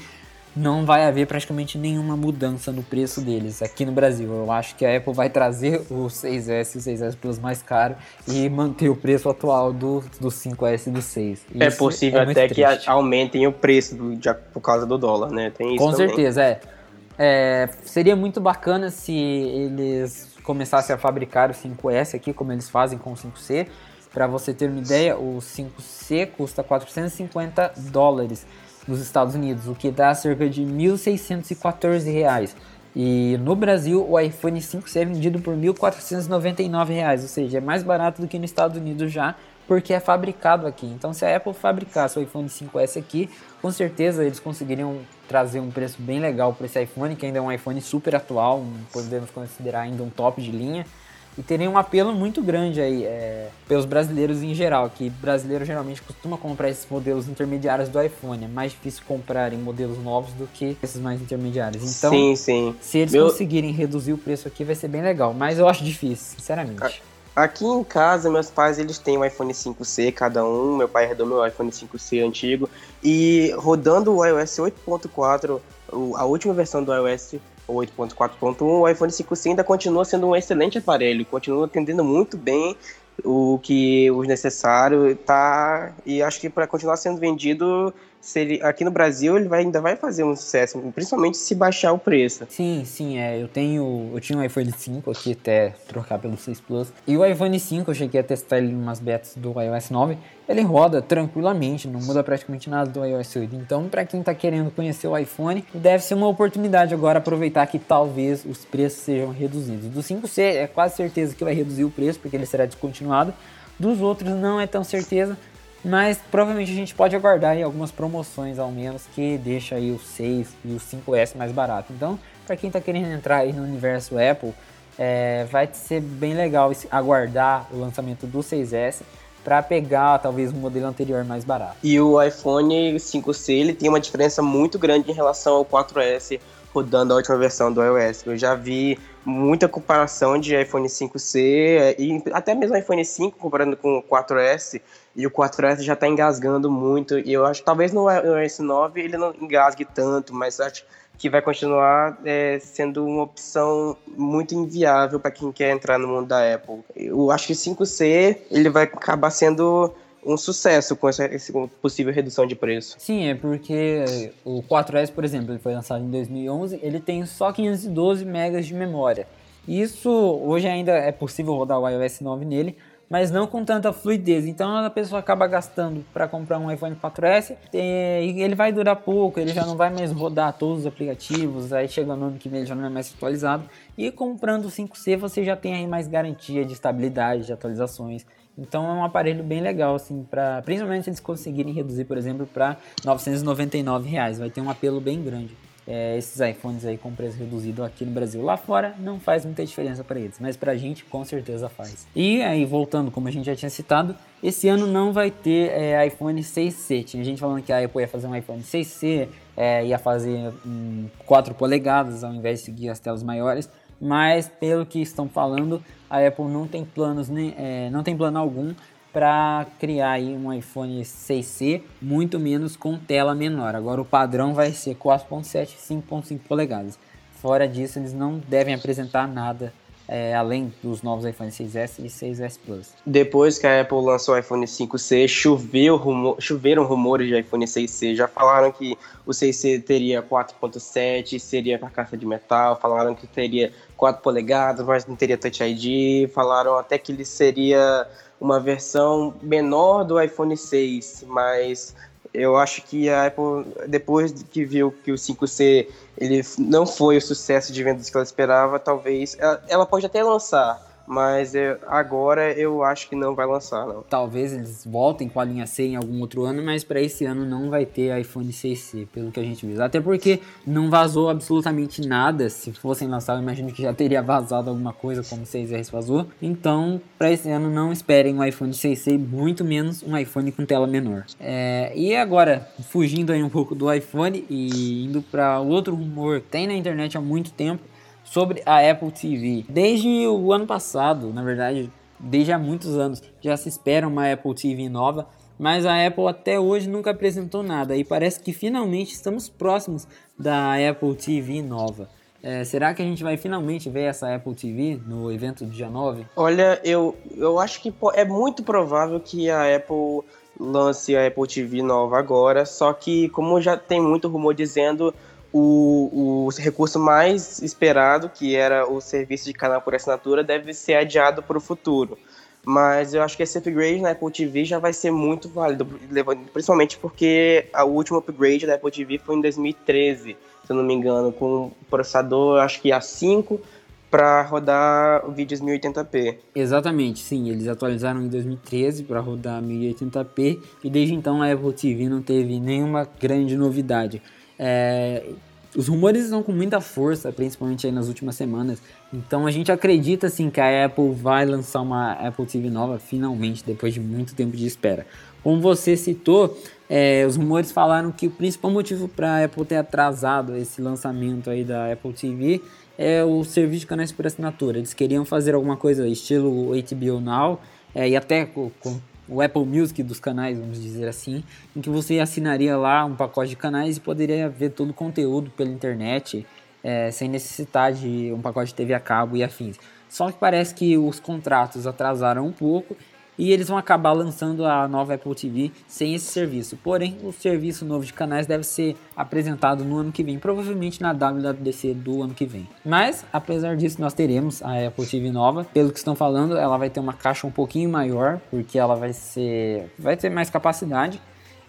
não vai haver praticamente nenhuma mudança no preço deles aqui no Brasil. Eu acho que a Apple vai trazer o 6S e o 6S Plus mais caro e manter o preço atual do, do 5S e do 6. É isso é possível é até que aumentem o preço do, de, por causa do dólar, né? Tem isso Com também. certeza, é. é. Seria muito bacana se eles começassem a fabricar o 5S aqui, como eles fazem com o 5C. Para você ter uma ideia, o 5C custa 450 dólares nos Estados Unidos, o que dá cerca de R$ 1.614. E no Brasil, o iPhone 5C é vendido por R$ 1.499, ou seja, é mais barato do que nos Estados Unidos já, porque é fabricado aqui. Então, se a Apple fabricasse o iPhone 5S aqui, com certeza eles conseguiriam trazer um preço bem legal para esse iPhone, que ainda é um iPhone super atual, podemos considerar ainda um top de linha e teria um apelo muito grande aí é, pelos brasileiros em geral, que brasileiro geralmente costuma comprar esses modelos intermediários do iPhone. É mais difícil comprar em modelos novos do que esses mais intermediários. Então, sim, sim. se eles Meu... conseguirem reduzir o preço aqui, vai ser bem legal. Mas eu acho difícil, sinceramente. Aqui em casa, meus pais eles têm um iPhone 5C cada um. Meu pai herdou meu iPhone 5C antigo. E rodando o iOS 8.4, a última versão do iOS 8.4.1, o iPhone 5C ainda continua sendo um excelente aparelho, continua atendendo muito bem o que o necessário tá e acho que para continuar sendo vendido se ele, aqui no Brasil ele vai, ainda vai fazer um sucesso, principalmente se baixar o preço. Sim, sim, é. Eu tenho. Eu tinha um iPhone 5 aqui até trocar pelo 6 Plus. E o iPhone 5, eu cheguei a testar ele em umas betas do iOS 9. Ele roda tranquilamente, não muda praticamente nada do iOS 8. Então, para quem está querendo conhecer o iPhone, deve ser uma oportunidade agora aproveitar que talvez os preços sejam reduzidos. Do 5C é quase certeza que vai reduzir o preço, porque ele será descontinuado. Dos outros não é tão certeza, mas provavelmente a gente pode aguardar aí algumas promoções ao menos que deixa aí o 6 e o 5S mais barato. Então, para quem está querendo entrar aí no universo Apple, é, vai ser bem legal aguardar o lançamento do 6S para pegar talvez um modelo anterior mais barato. E o iPhone 5C ele tem uma diferença muito grande em relação ao 4S rodando a última versão do iOS. Eu já vi muita comparação de iPhone 5C e até mesmo iPhone 5 comparando com o 4S e o 4S já está engasgando muito e eu acho que talvez no iOS 9 ele não engasgue tanto, mas acho que vai continuar é, sendo uma opção muito inviável para quem quer entrar no mundo da Apple. Eu acho que 5C ele vai acabar sendo um sucesso com essa, essa, possível redução de preço. Sim, é porque o 4S, por exemplo, ele foi lançado em 2011, ele tem só 512 MB de memória. Isso hoje ainda é possível rodar o iOS 9 nele, mas não com tanta fluidez. Então a pessoa acaba gastando para comprar um iPhone 4S e ele vai durar pouco, ele já não vai mais rodar todos os aplicativos, aí chega no ano que vem ele já não é mais atualizado. E comprando o 5C você já tem aí mais garantia de estabilidade, de atualizações. Então é um aparelho bem legal, assim, para principalmente se eles conseguirem reduzir, por exemplo, para 999 reais. Vai ter um apelo bem grande. É, esses iPhones aí com preço reduzido aqui no Brasil. Lá fora não faz muita diferença para eles, mas para a gente com certeza faz. E aí voltando, como a gente já tinha citado, esse ano não vai ter é, iPhone 6C. Tinha gente falando que a Apple ia fazer um iPhone 6C, é, ia fazer um, 4 polegadas ao invés de seguir as telas maiores mas pelo que estão falando, a Apple não tem planos, nem, é, não tem plano algum para criar aí um iPhone 6C, muito menos com tela menor. Agora o padrão vai ser 4.7 e 5.5 polegadas. Fora disso, eles não devem apresentar nada é, além dos novos iPhone 6S e 6S Plus. Depois que a Apple lançou o iPhone 5C, choveu choveram rumores de iPhone 6C. Já falaram que o 6C teria 4.7, seria carcaça de metal, falaram que teria 4 polegadas, mas não teria Touch ID, falaram até que ele seria uma versão menor do iPhone 6, mas eu acho que a Apple, depois que viu que o 5C ele não foi o sucesso de vendas que ela esperava, talvez ela, ela pode até lançar, mas eu, agora eu acho que não vai lançar, não. Talvez eles voltem com a linha C em algum outro ano, mas para esse ano não vai ter iPhone 6C, pelo que a gente viu. Até porque não vazou absolutamente nada. Se fossem lançar, eu imagino que já teria vazado alguma coisa, como o 6S vazou. Então, para esse ano não esperem um iPhone 6C, muito menos um iPhone com tela menor. É, e agora, fugindo aí um pouco do iPhone e indo para outro rumor que tem na internet há muito tempo, sobre a Apple TV. Desde o ano passado, na verdade, desde há muitos anos, já se espera uma Apple TV nova, mas a Apple até hoje nunca apresentou nada e parece que finalmente estamos próximos da Apple TV nova. É, será que a gente vai finalmente ver essa Apple TV no evento do dia 9? Olha, eu, eu acho que é muito provável que a Apple lance a Apple TV nova agora, só que como já tem muito rumor dizendo, o, o recurso mais esperado, que era o serviço de canal por assinatura, deve ser adiado para o futuro. Mas eu acho que esse upgrade na Apple TV já vai ser muito válido, principalmente porque o último upgrade da Apple TV foi em 2013, se eu não me engano, com um processador, acho que A5, para rodar vídeos 1080p. Exatamente, sim, eles atualizaram em 2013 para rodar 1080p e desde então a Apple TV não teve nenhuma grande novidade. É, os rumores estão com muita força, principalmente aí nas últimas semanas. Então a gente acredita assim que a Apple vai lançar uma Apple TV nova finalmente, depois de muito tempo de espera. Como você citou, é, os rumores falaram que o principal motivo para a Apple ter atrasado esse lançamento aí da Apple TV é o serviço de canais por assinatura. Eles queriam fazer alguma coisa estilo HBO Now é, e até com, com o Apple Music dos canais, vamos dizer assim, em que você assinaria lá um pacote de canais e poderia ver todo o conteúdo pela internet é, sem necessitar de um pacote de TV a cabo e afins. Só que parece que os contratos atrasaram um pouco e eles vão acabar lançando a nova Apple TV sem esse serviço. Porém, o serviço novo de canais deve ser apresentado no ano que vem, provavelmente na WWDC do ano que vem. Mas, apesar disso, nós teremos a Apple TV nova. Pelo que estão falando, ela vai ter uma caixa um pouquinho maior, porque ela vai ser, vai ter mais capacidade.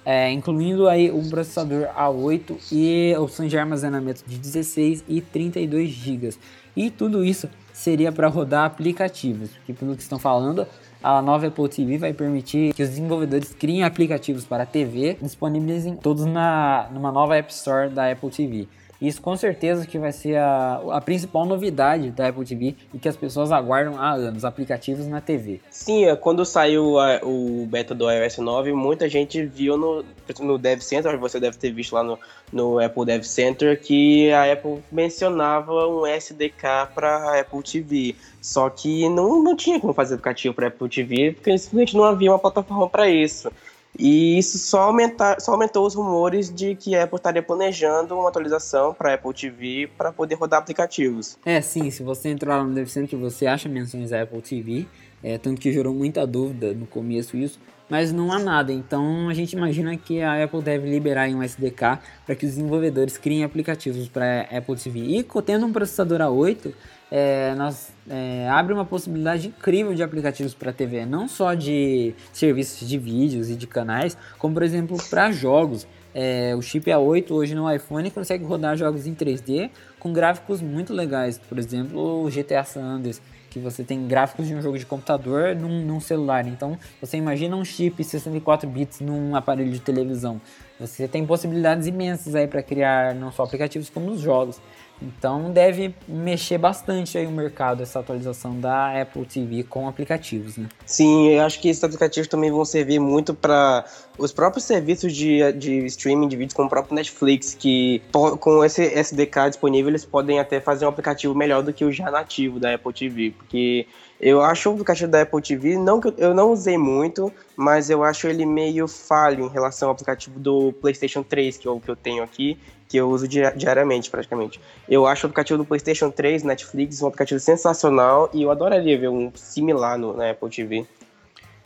É, incluindo aí um processador A8 e opções de armazenamento de 16 e 32 GB. E tudo isso seria para rodar aplicativos, que pelo que estão falando, a nova Apple TV vai permitir que os desenvolvedores criem aplicativos para TV, disponibilizem todos na, numa nova App Store da Apple TV. Isso com certeza que vai ser a, a principal novidade da Apple TV e que as pessoas aguardam há anos, aplicativos na TV. Sim, é, quando saiu a, o beta do iOS 9, muita gente viu no, no Dev Center, você deve ter visto lá no, no Apple Dev Center, que a Apple mencionava um SDK para Apple TV. Só que não, não tinha como fazer aplicativo para Apple TV, porque simplesmente não havia uma plataforma para isso. E isso só, aumenta, só aumentou os rumores de que a Apple estaria planejando uma atualização para Apple TV para poder rodar aplicativos. É, sim, se você entrar lá no DevCenter, você acha menções da Apple TV, é, tanto que gerou muita dúvida no começo isso, mas não há nada. Então a gente imagina que a Apple deve liberar um SDK para que os desenvolvedores criem aplicativos para Apple TV. E tendo um processador A8, é, nós, é, abre uma possibilidade incrível de aplicativos para TV, não só de serviços de vídeos e de canais, como por exemplo para jogos. É, o chip A8 hoje no iPhone consegue rodar jogos em 3D com gráficos muito legais, por exemplo o GTA San Andreas, que você tem gráficos de um jogo de computador num, num celular. Então você imagina um chip 64 bits num aparelho de televisão. Você tem possibilidades imensas aí para criar não só aplicativos como os jogos. Então deve mexer bastante aí o mercado essa atualização da Apple TV com aplicativos, né? Sim, eu acho que esses aplicativos também vão servir muito para os próprios serviços de, de streaming de vídeos, como o próprio Netflix, que com esse SDK disponível eles podem até fazer um aplicativo melhor do que o já nativo da Apple TV, porque eu acho o aplicativo da Apple TV, não que eu não usei muito, mas eu acho ele meio falho em relação ao aplicativo do PlayStation 3, que é o que eu tenho aqui, que eu uso diariamente praticamente. Eu acho o aplicativo do PlayStation 3, Netflix, um aplicativo sensacional e eu adoraria ver um similar no, na Apple TV.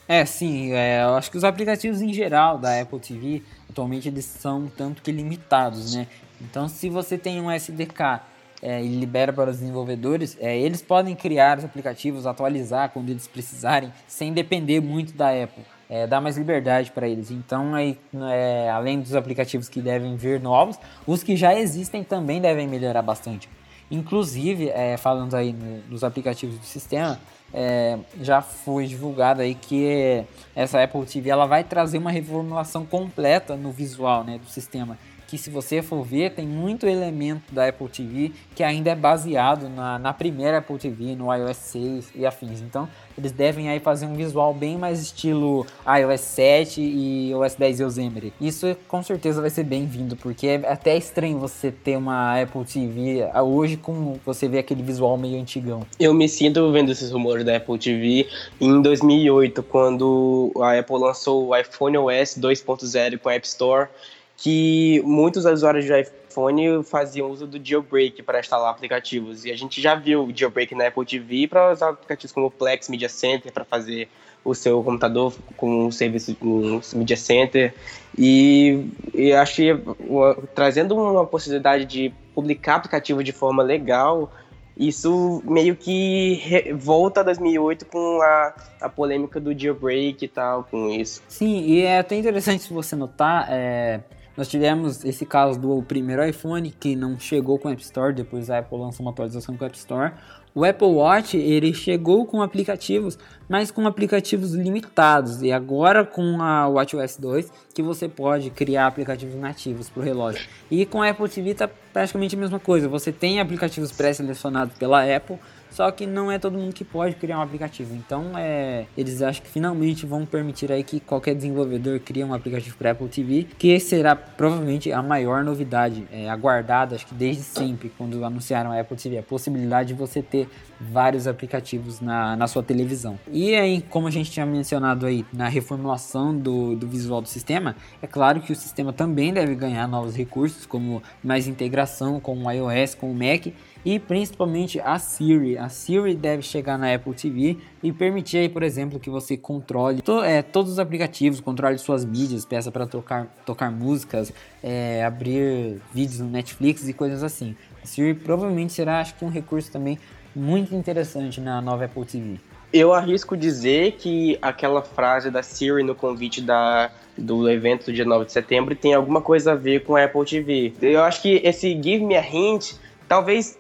É, sim, é, eu acho que os aplicativos em geral da Apple TV, atualmente eles são tanto que limitados, né? Então, se você tem um SDK é, e libera para os desenvolvedores, é, eles podem criar os aplicativos, atualizar quando eles precisarem, sem depender muito da Apple é, dá mais liberdade para eles. Então, aí, é, além dos aplicativos que devem vir novos, os que já existem também devem melhorar bastante. Inclusive, é, falando aí no, nos aplicativos do sistema, é, já foi divulgado aí que essa Apple TV ela vai trazer uma reformulação completa no visual né, do sistema que se você for ver, tem muito elemento da Apple TV que ainda é baseado na, na primeira Apple TV, no iOS 6 e afins. Então, eles devem aí fazer um visual bem mais estilo iOS 7 e OS 10 Yosemite. Isso com certeza vai ser bem-vindo, porque é até estranho você ter uma Apple TV hoje com você vê aquele visual meio antigão. Eu me sinto vendo esses rumores da Apple TV em 2008, quando a Apple lançou o iPhone OS 2.0 com a App Store que muitos usuários de iPhone faziam uso do jailbreak para instalar aplicativos. E a gente já viu o jailbreak na Apple TV para usar aplicativos como o Plex Media Center para fazer o seu computador com um serviço um Media Center. E, e acho que trazendo uma possibilidade de publicar aplicativo de forma legal, isso meio que volta a 2008 com a, a polêmica do jailbreak e tal, com isso. Sim, e é até interessante se você notar, é, nós tivemos esse caso do primeiro iPhone que não chegou com o App Store, depois a Apple lançou uma atualização com o App Store. O Apple Watch ele chegou com aplicativos, mas com aplicativos limitados. E agora com a WatchOS 2 que você pode criar aplicativos nativos para o relógio. E com a Apple TV está praticamente a mesma coisa. Você tem aplicativos pré-selecionados pela Apple, só que não é todo mundo que pode criar um aplicativo. Então, é, eles acham que finalmente vão permitir aí que qualquer desenvolvedor crie um aplicativo para Apple TV, que será provavelmente a maior novidade é, aguardada, acho que desde sempre, quando anunciaram a Apple TV, a possibilidade de você ter vários aplicativos na, na sua televisão. E aí, como a gente tinha mencionado aí na reformulação do, do visual do sistema, é claro que o sistema também deve ganhar novos recursos, como mais integração com o iOS, com o Mac, e principalmente a Siri. A Siri deve chegar na Apple TV e permitir aí, por exemplo, que você controle to, é, todos os aplicativos, controle suas mídias, peça para tocar, tocar músicas, é, abrir vídeos no Netflix e coisas assim. A Siri provavelmente será, acho que, um recurso também muito interessante na nova Apple TV. Eu arrisco dizer que aquela frase da Siri no convite da, do evento do dia 9 de setembro tem alguma coisa a ver com a Apple TV. Eu acho que esse Give Me a Hint talvez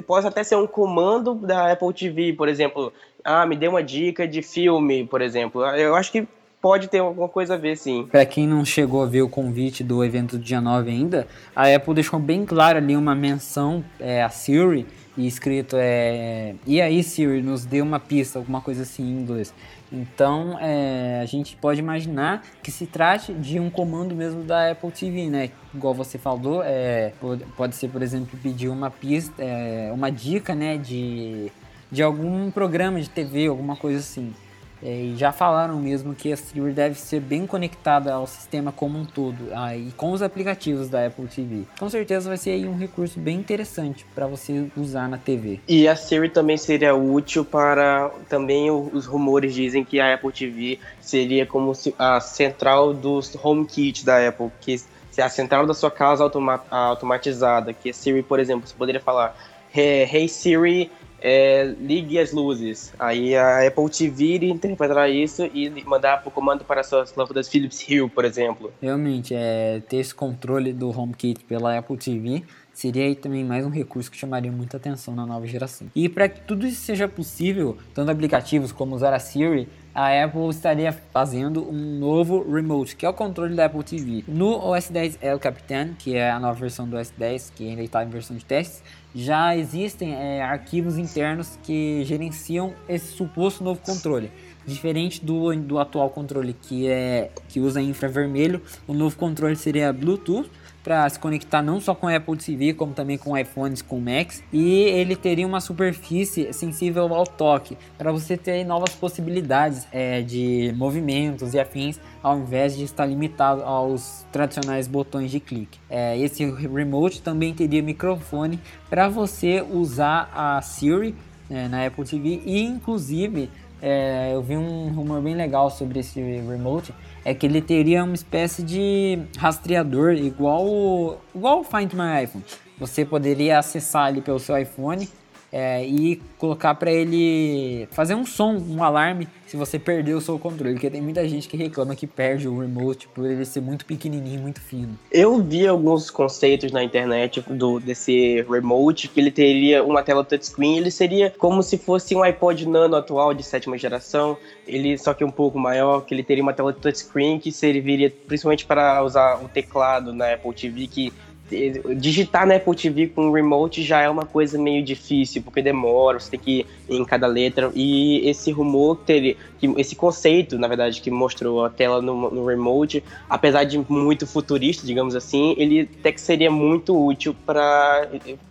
possa até ser um comando da Apple TV, por exemplo. Ah, me dê uma dica de filme, por exemplo. Eu acho que pode ter alguma coisa a ver, sim. Para quem não chegou a ver o convite do evento do dia 9 ainda, a Apple deixou bem claro ali uma menção é, a Siri e escrito é e aí Siri nos dê uma pista, alguma coisa assim em inglês. Então é, a gente pode imaginar que se trate de um comando mesmo da Apple TV, né? Igual você falou, é, pode, ser por exemplo pedir uma pista, é, uma dica, né, de de algum programa de TV, alguma coisa assim. É, e já falaram mesmo que a Siri deve ser bem conectada ao sistema como um todo aí com os aplicativos da Apple TV. Com certeza vai ser aí um recurso bem interessante para você usar na TV. E a Siri também seria útil para também os rumores dizem que a Apple TV seria como a central dos HomeKit da Apple, que se a central da sua casa automa automatizada, que a Siri, por exemplo, você poderia falar Hey Siri, é, ligue as luzes. Aí a Apple TV iria interpretar isso e mandar o comando para suas lâmpadas Philips Hue, por exemplo. Realmente, é, ter esse controle do HomeKit pela Apple TV seria aí também mais um recurso que chamaria muita atenção na nova geração. E para que tudo isso seja possível, tanto aplicativos como usar a Siri, a Apple estaria fazendo um novo remote, que é o controle da Apple TV. No OS 10 El Capitan, que é a nova versão do OS 10, que ainda está em versão de testes, já existem é, arquivos internos que gerenciam esse suposto novo controle. Diferente do, do atual controle que, é, que usa infravermelho, o novo controle seria Bluetooth para se conectar não só com Apple TV, como também com iPhones, com Macs, e ele teria uma superfície sensível ao toque, para você ter novas possibilidades é, de movimentos e afins, ao invés de estar limitado aos tradicionais botões de clique. É, esse remote também teria microfone para você usar a Siri é, na Apple TV e inclusive é, eu vi um rumor bem legal sobre esse remote é que ele teria uma espécie de rastreador igual igual Find My iPhone. Você poderia acessar ali pelo seu iPhone é, e colocar para ele fazer um som, um alarme se você perder o seu controle, porque tem muita gente que reclama que perde o remote por ele ser muito pequenininho, muito fino. Eu vi alguns conceitos na internet do desse remote que ele teria uma tela touchscreen, ele seria como se fosse um iPod Nano atual de sétima geração, ele só que um pouco maior, que ele teria uma tela touchscreen que serviria principalmente para usar o teclado na Apple TV que digitar na Apple TV com remote já é uma coisa meio difícil, porque demora, você tem que ir em cada letra. E esse rumor, teria, esse conceito, na verdade, que mostrou a tela no, no remote, apesar de muito futurista, digamos assim, ele até que seria muito útil para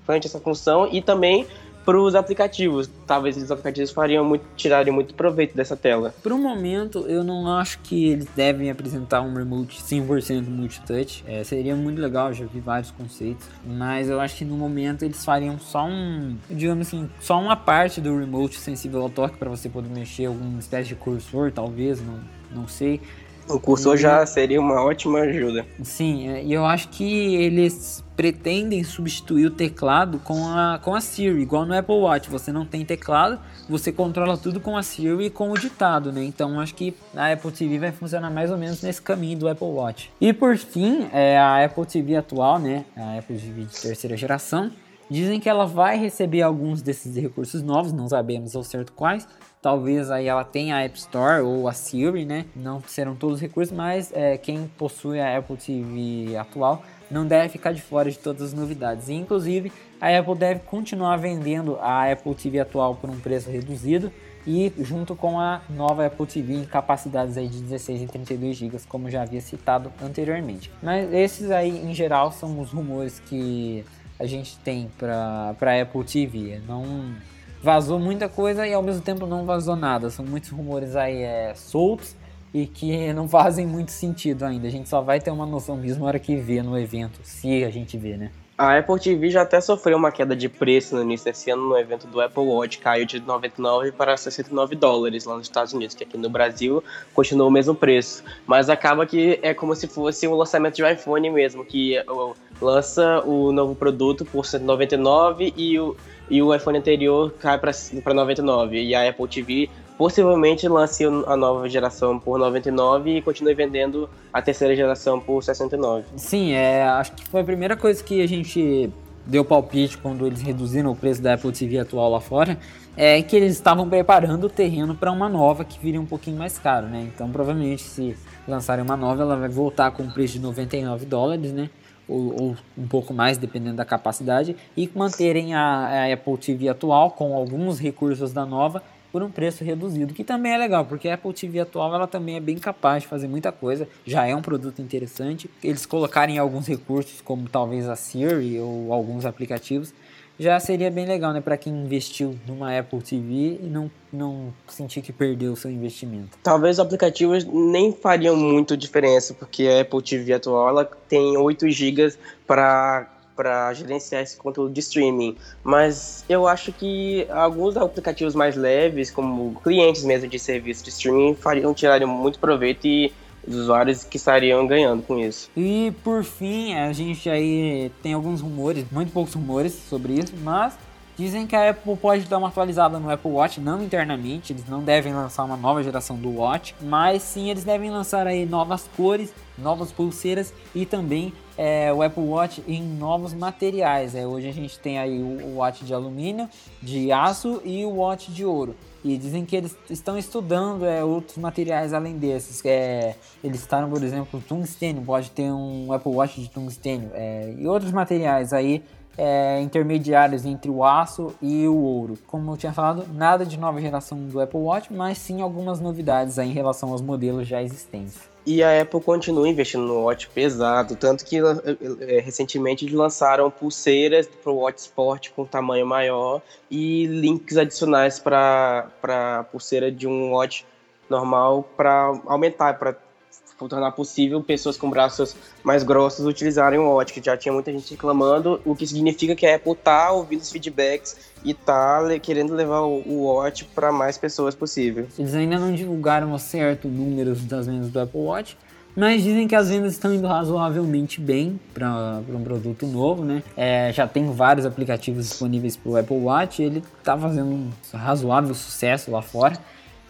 essa função e também para os aplicativos. Talvez os aplicativos fariam muito, tirariam muito proveito dessa tela. Por um momento, eu não acho que eles devem apresentar um remote 100% multitouch. É, seria muito legal, já vi vários conceitos, mas eu acho que no momento eles fariam só um, digamos assim, só uma parte do remote sensível ao toque para você poder mexer alguma espécie de cursor, talvez, não, não sei. O cursor já seria uma ótima ajuda. Sim, é, e eu acho que eles pretendem substituir o teclado com a, com a Siri, igual no Apple Watch. Você não tem teclado, você controla tudo com a Siri e com o ditado, né? Então acho que a Apple TV vai funcionar mais ou menos nesse caminho do Apple Watch. E por fim, é a Apple TV atual, né? A Apple TV de terceira geração. Dizem que ela vai receber alguns desses recursos novos, não sabemos ao certo quais, Talvez aí ela tenha a App Store ou a Siri, né? Não serão todos os recursos, mas é, quem possui a Apple TV atual não deve ficar de fora de todas as novidades. E, inclusive, a Apple deve continuar vendendo a Apple TV atual por um preço reduzido e junto com a nova Apple TV em capacidades aí de 16 e 32 GB, como já havia citado anteriormente. Mas esses aí, em geral, são os rumores que a gente tem para a Apple TV. Não vazou muita coisa e ao mesmo tempo não vazou nada. São muitos rumores aí é, soltos e que não fazem muito sentido ainda. A gente só vai ter uma noção mesmo na hora que vê no evento, se a gente vê, né? A Apple TV já até sofreu uma queda de preço no início desse ano no evento do Apple Watch, caiu de 99 para 69 dólares lá nos Estados Unidos, que aqui no Brasil continuou o mesmo preço. Mas acaba que é como se fosse um lançamento de iPhone mesmo, que lança o novo produto por 199 e o e o iPhone anterior cai para 99. E a Apple TV possivelmente lance a nova geração por 99 e continue vendendo a terceira geração por 69. Sim, é, acho que foi a primeira coisa que a gente deu palpite quando eles reduziram o preço da Apple TV atual lá fora, é que eles estavam preparando o terreno para uma nova que viria um pouquinho mais caro, né? Então provavelmente se lançarem uma nova, ela vai voltar com um preço de 99 dólares, né? Ou, ou, um pouco mais, dependendo da capacidade, e manterem a, a Apple TV atual com alguns recursos da nova por um preço reduzido, que também é legal, porque a Apple TV atual ela também é bem capaz de fazer muita coisa, já é um produto interessante. Eles colocarem alguns recursos, como talvez a Siri ou alguns aplicativos, já seria bem legal, né, para quem investiu numa Apple TV e não, não sentir que perdeu o seu investimento. Talvez os aplicativos nem fariam muito diferença, porque a Apple TV atual ela tem 8 GB para para gerenciar esse conteúdo de streaming. Mas eu acho que alguns aplicativos mais leves, como clientes mesmo de serviço de streaming, fariam tirariam muito proveito e os usuários que estariam ganhando com isso. E por fim, a gente aí tem alguns rumores, muito poucos rumores sobre isso, mas dizem que a Apple pode dar uma atualizada no Apple Watch, não internamente, eles não devem lançar uma nova geração do Watch, mas sim eles devem lançar aí novas cores, novas pulseiras e também é, o Apple Watch em novos materiais. É, hoje a gente tem aí o, Watch de alumínio, de aço e o Watch de ouro. E dizem que eles estão estudando é, outros materiais além desses. É, eles estavam, por exemplo, tungstênio, pode ter um Apple Watch de tungstênio. É, e outros materiais aí é, intermediários entre o aço e o ouro. Como eu tinha falado, nada de nova geração do Apple Watch, mas sim algumas novidades aí em relação aos modelos já existentes. E a Apple continua investindo no Watch pesado, tanto que é, recentemente eles lançaram pulseiras para o Watch Sport com tamanho maior e links adicionais para a pulseira de um Watch normal para aumentar, para tornar possível pessoas com braços mais grossos utilizarem o que já tinha muita gente reclamando, o que significa que a Apple está ouvindo os feedbacks e está querendo levar o Watch para mais pessoas possível. Eles ainda não divulgaram certo números das vendas do Apple Watch, mas dizem que as vendas estão indo razoavelmente bem para um produto novo, né? É, já tem vários aplicativos disponíveis para o Apple Watch, ele está fazendo um razoável sucesso lá fora.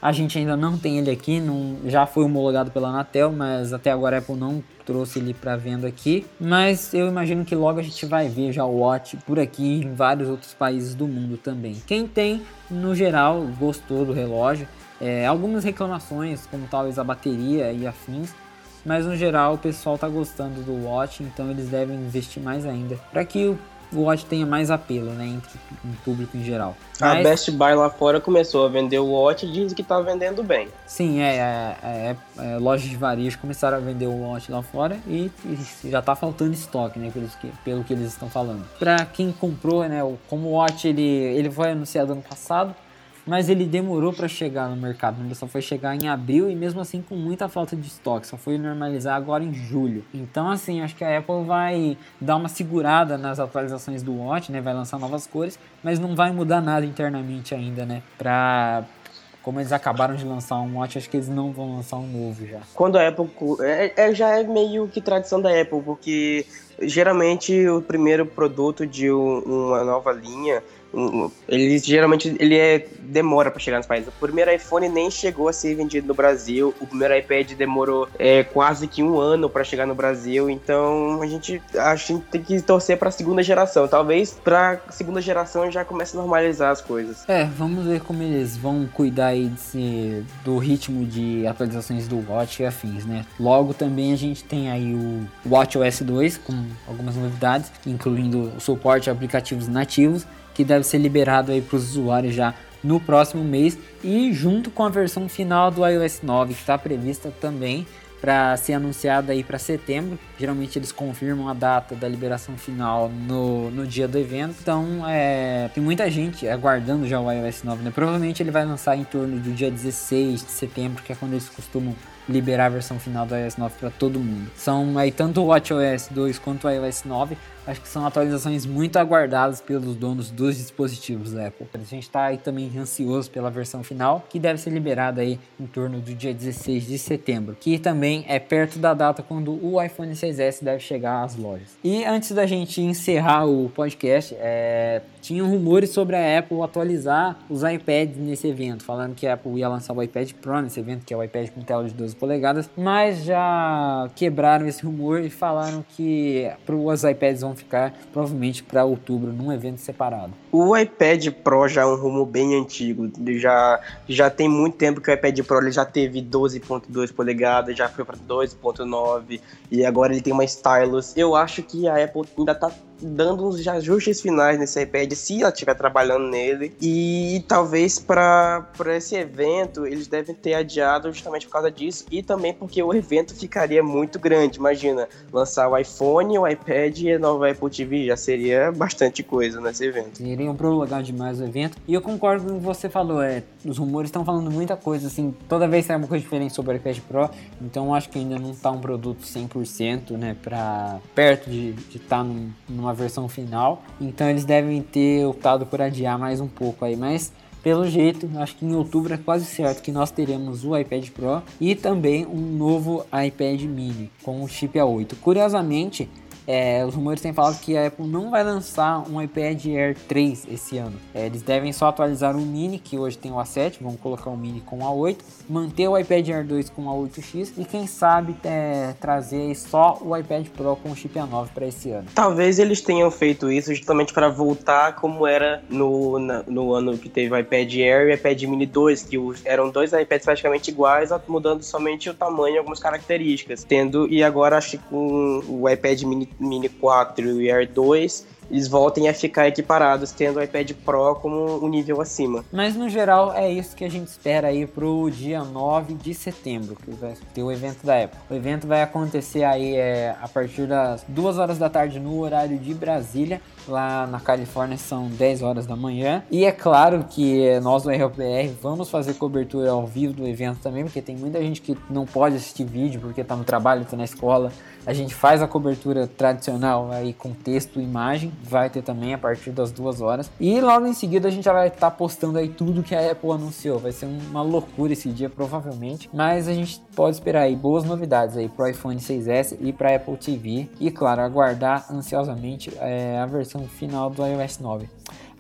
A gente ainda não tem ele aqui, não, já foi homologado pela Anatel, mas até agora a Apple não trouxe ele para venda aqui. Mas eu imagino que logo a gente vai ver já o Watch por aqui em vários outros países do mundo também. Quem tem, no geral, gostou do relógio. É, algumas reclamações, como talvez a bateria e afins, mas no geral o pessoal está gostando do Watch, então eles devem investir mais ainda para que o Watch tenha mais apelo, né, entre o público em geral. Mas, a Best Buy lá fora começou a vender o Watch e diz que tá vendendo bem. Sim, é, é, é, é lojas de varejo começaram a vender o Watch lá fora e, e já tá faltando estoque, né, pelo que, pelo que eles estão falando. Para quem comprou, né, como o Watch ele, ele foi anunciado ano passado, mas ele demorou para chegar no mercado. Ele só foi chegar em abril e mesmo assim com muita falta de estoque. Só foi normalizar agora em julho. Então assim, acho que a Apple vai dar uma segurada nas atualizações do Watch, né? Vai lançar novas cores, mas não vai mudar nada internamente ainda, né? Pra como eles acabaram de lançar um Watch, acho que eles não vão lançar um novo já. Quando a Apple. É, é, já é meio que tradição da Apple, porque geralmente o primeiro produto de um, uma nova linha ele geralmente ele é demora para chegar nos países. O primeiro iPhone nem chegou a ser vendido no Brasil. O primeiro iPad demorou é, quase que um ano para chegar no Brasil. Então a gente a gente tem que torcer para a segunda geração. Talvez para segunda geração já comece a normalizar as coisas. É, vamos ver como eles vão cuidar aí desse, do ritmo de atualizações do Watch e afins, né? Logo também a gente tem aí o Watch OS 2 com algumas novidades, incluindo o suporte a aplicativos nativos que deve ser liberado aí para os usuários já no próximo mês e junto com a versão final do iOS 9 que está prevista também para ser anunciada aí para setembro. Geralmente eles confirmam a data da liberação final no, no dia do evento. Então é, tem muita gente aguardando já o iOS 9, né? Provavelmente ele vai lançar em torno do dia 16 de setembro, que é quando eles costumam liberar a versão final do iOS 9 para todo mundo. São aí tanto o WatchOS 2 quanto o iOS 9, acho que são atualizações muito aguardadas pelos donos dos dispositivos da Apple. A gente está aí também ansioso pela versão final, que deve ser liberada aí em torno do dia 16 de setembro, que também é perto da data quando o iPhone 6S deve chegar às lojas. E antes da gente encerrar o podcast, é, tinham rumores sobre a Apple atualizar os iPads nesse evento, falando que a Apple ia lançar o iPad Pro nesse evento, que é o iPad com tela de 12 polegadas, mas já quebraram esse rumor e falaram que os iPads vão ficar provavelmente para outubro num evento separado. O iPad Pro já é um rumo bem antigo, já, já tem muito tempo que o iPad Pro ele já teve 12.2 polegadas, já foi para 2.9 e agora ele tem uma stylus. Eu acho que a Apple ainda tá dando uns ajustes finais nesse iPad, se ela estiver trabalhando nele. E talvez para esse evento eles devem ter adiado justamente por causa disso e também porque o evento ficaria muito grande. Imagina, lançar o iPhone, o iPad e a nova Apple TV já seria bastante coisa nesse evento. Iriam prolongar demais o evento. E eu concordo com o que você falou, é, os rumores estão falando muita coisa, assim, toda vez sai uma coisa diferente sobre o iPad Pro, então acho que ainda não está um produto 100%, né, para perto de estar tá numa uma versão final. Então eles devem ter optado por adiar mais um pouco aí, mas pelo jeito, acho que em outubro é quase certo que nós teremos o iPad Pro e também um novo iPad mini com o chip A8. Curiosamente, é, os rumores têm falado que a Apple não vai lançar um iPad Air 3 esse ano. É, eles devem só atualizar o Mini, que hoje tem o A7, vão colocar o Mini com o A8, manter o iPad Air 2 com o A8X e quem sabe é, trazer só o iPad Pro com o chip A9 para esse ano. Talvez eles tenham feito isso justamente para voltar como era no, na, no ano que teve o iPad Air e o iPad Mini 2, que os, eram dois iPads praticamente iguais, mudando somente o tamanho e algumas características. Tendo, e agora acho que com o iPad Mini Mini 4 e Air 2 eles voltem a ficar equiparados, tendo o iPad Pro como um nível acima. Mas no geral é isso que a gente espera aí pro dia 9 de setembro, que vai ter o evento da Apple. O evento vai acontecer aí é, a partir das 2 horas da tarde no horário de Brasília. Lá na Califórnia são 10 horas da manhã. E é claro que nós do RLPR vamos fazer cobertura ao vivo do evento também, porque tem muita gente que não pode assistir vídeo porque tá no trabalho, tá na escola. A gente faz a cobertura tradicional aí com texto e imagem vai ter também a partir das duas horas. E logo em seguida a gente já vai estar tá postando aí tudo que a Apple anunciou. Vai ser uma loucura esse dia, provavelmente. Mas a gente pode esperar aí boas novidades aí pro iPhone 6S e para Apple TV. E claro, aguardar ansiosamente é, a versão final do iOS 9.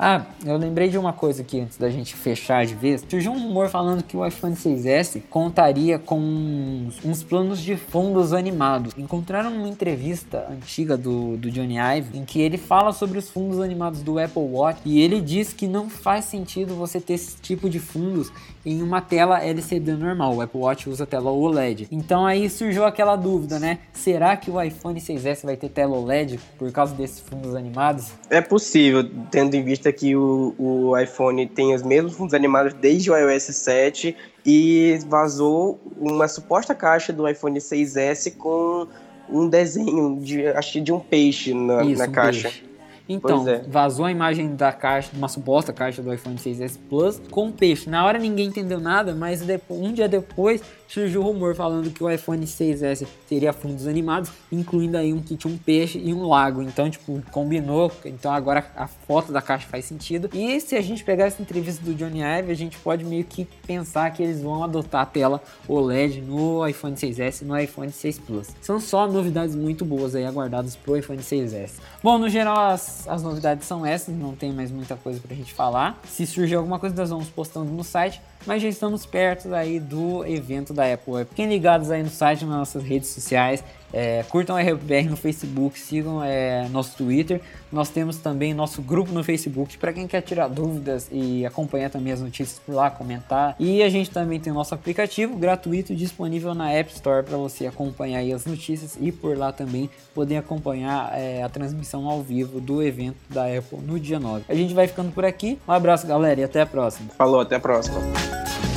Ah, eu lembrei de uma coisa aqui antes da gente fechar de vez. Surgiu um rumor falando que o iPhone 6S contaria com uns, uns planos de fundos animados. Encontraram uma entrevista antiga do, do Johnny Ive em que ele fala sobre os fundos animados do Apple Watch e ele diz que não faz sentido você ter esse tipo de fundos em uma tela LCD normal. O Apple Watch usa tela OLED. Então aí surgiu aquela dúvida, né? Será que o iPhone 6S vai ter tela OLED por causa desses fundos animados? É possível, tendo em vista que o, o iPhone tem os mesmos fundos animados desde o iOS 7 e vazou uma suposta caixa do iPhone 6S com um desenho de acho que de um peixe na, Isso, na um caixa. Peixe. Então, é. vazou a imagem da caixa, de uma suposta caixa do iPhone 6S Plus com peixe. Na hora ninguém entendeu nada, mas um dia depois surgiu o rumor falando que o iPhone 6S teria fundos animados, incluindo aí um que tinha um peixe e um lago. Então, tipo, combinou. Então agora a foto da caixa faz sentido. E se a gente pegar essa entrevista do Johnny Ive, a gente pode meio que pensar que eles vão adotar a tela OLED no iPhone 6S e no iPhone 6 Plus. São só novidades muito boas aí aguardadas pro iPhone 6S. Bom, no geral as as, novidades são essas, não tem mais muita coisa pra gente falar. Se surgir alguma coisa, nós vamos postando no site, mas já estamos perto aí do evento da Apple. Fiquem ligados aí no site, nas nossas redes sociais. É, curtam a RBR no Facebook, sigam é, nosso Twitter. Nós temos também nosso grupo no Facebook para quem quer tirar dúvidas e acompanhar também as notícias por lá, comentar. E a gente também tem o nosso aplicativo gratuito disponível na App Store para você acompanhar as notícias e por lá também poder acompanhar é, a transmissão ao vivo do evento da Apple no dia 9. A gente vai ficando por aqui. Um abraço, galera, e até a próxima. Falou, até a próxima. Thank you.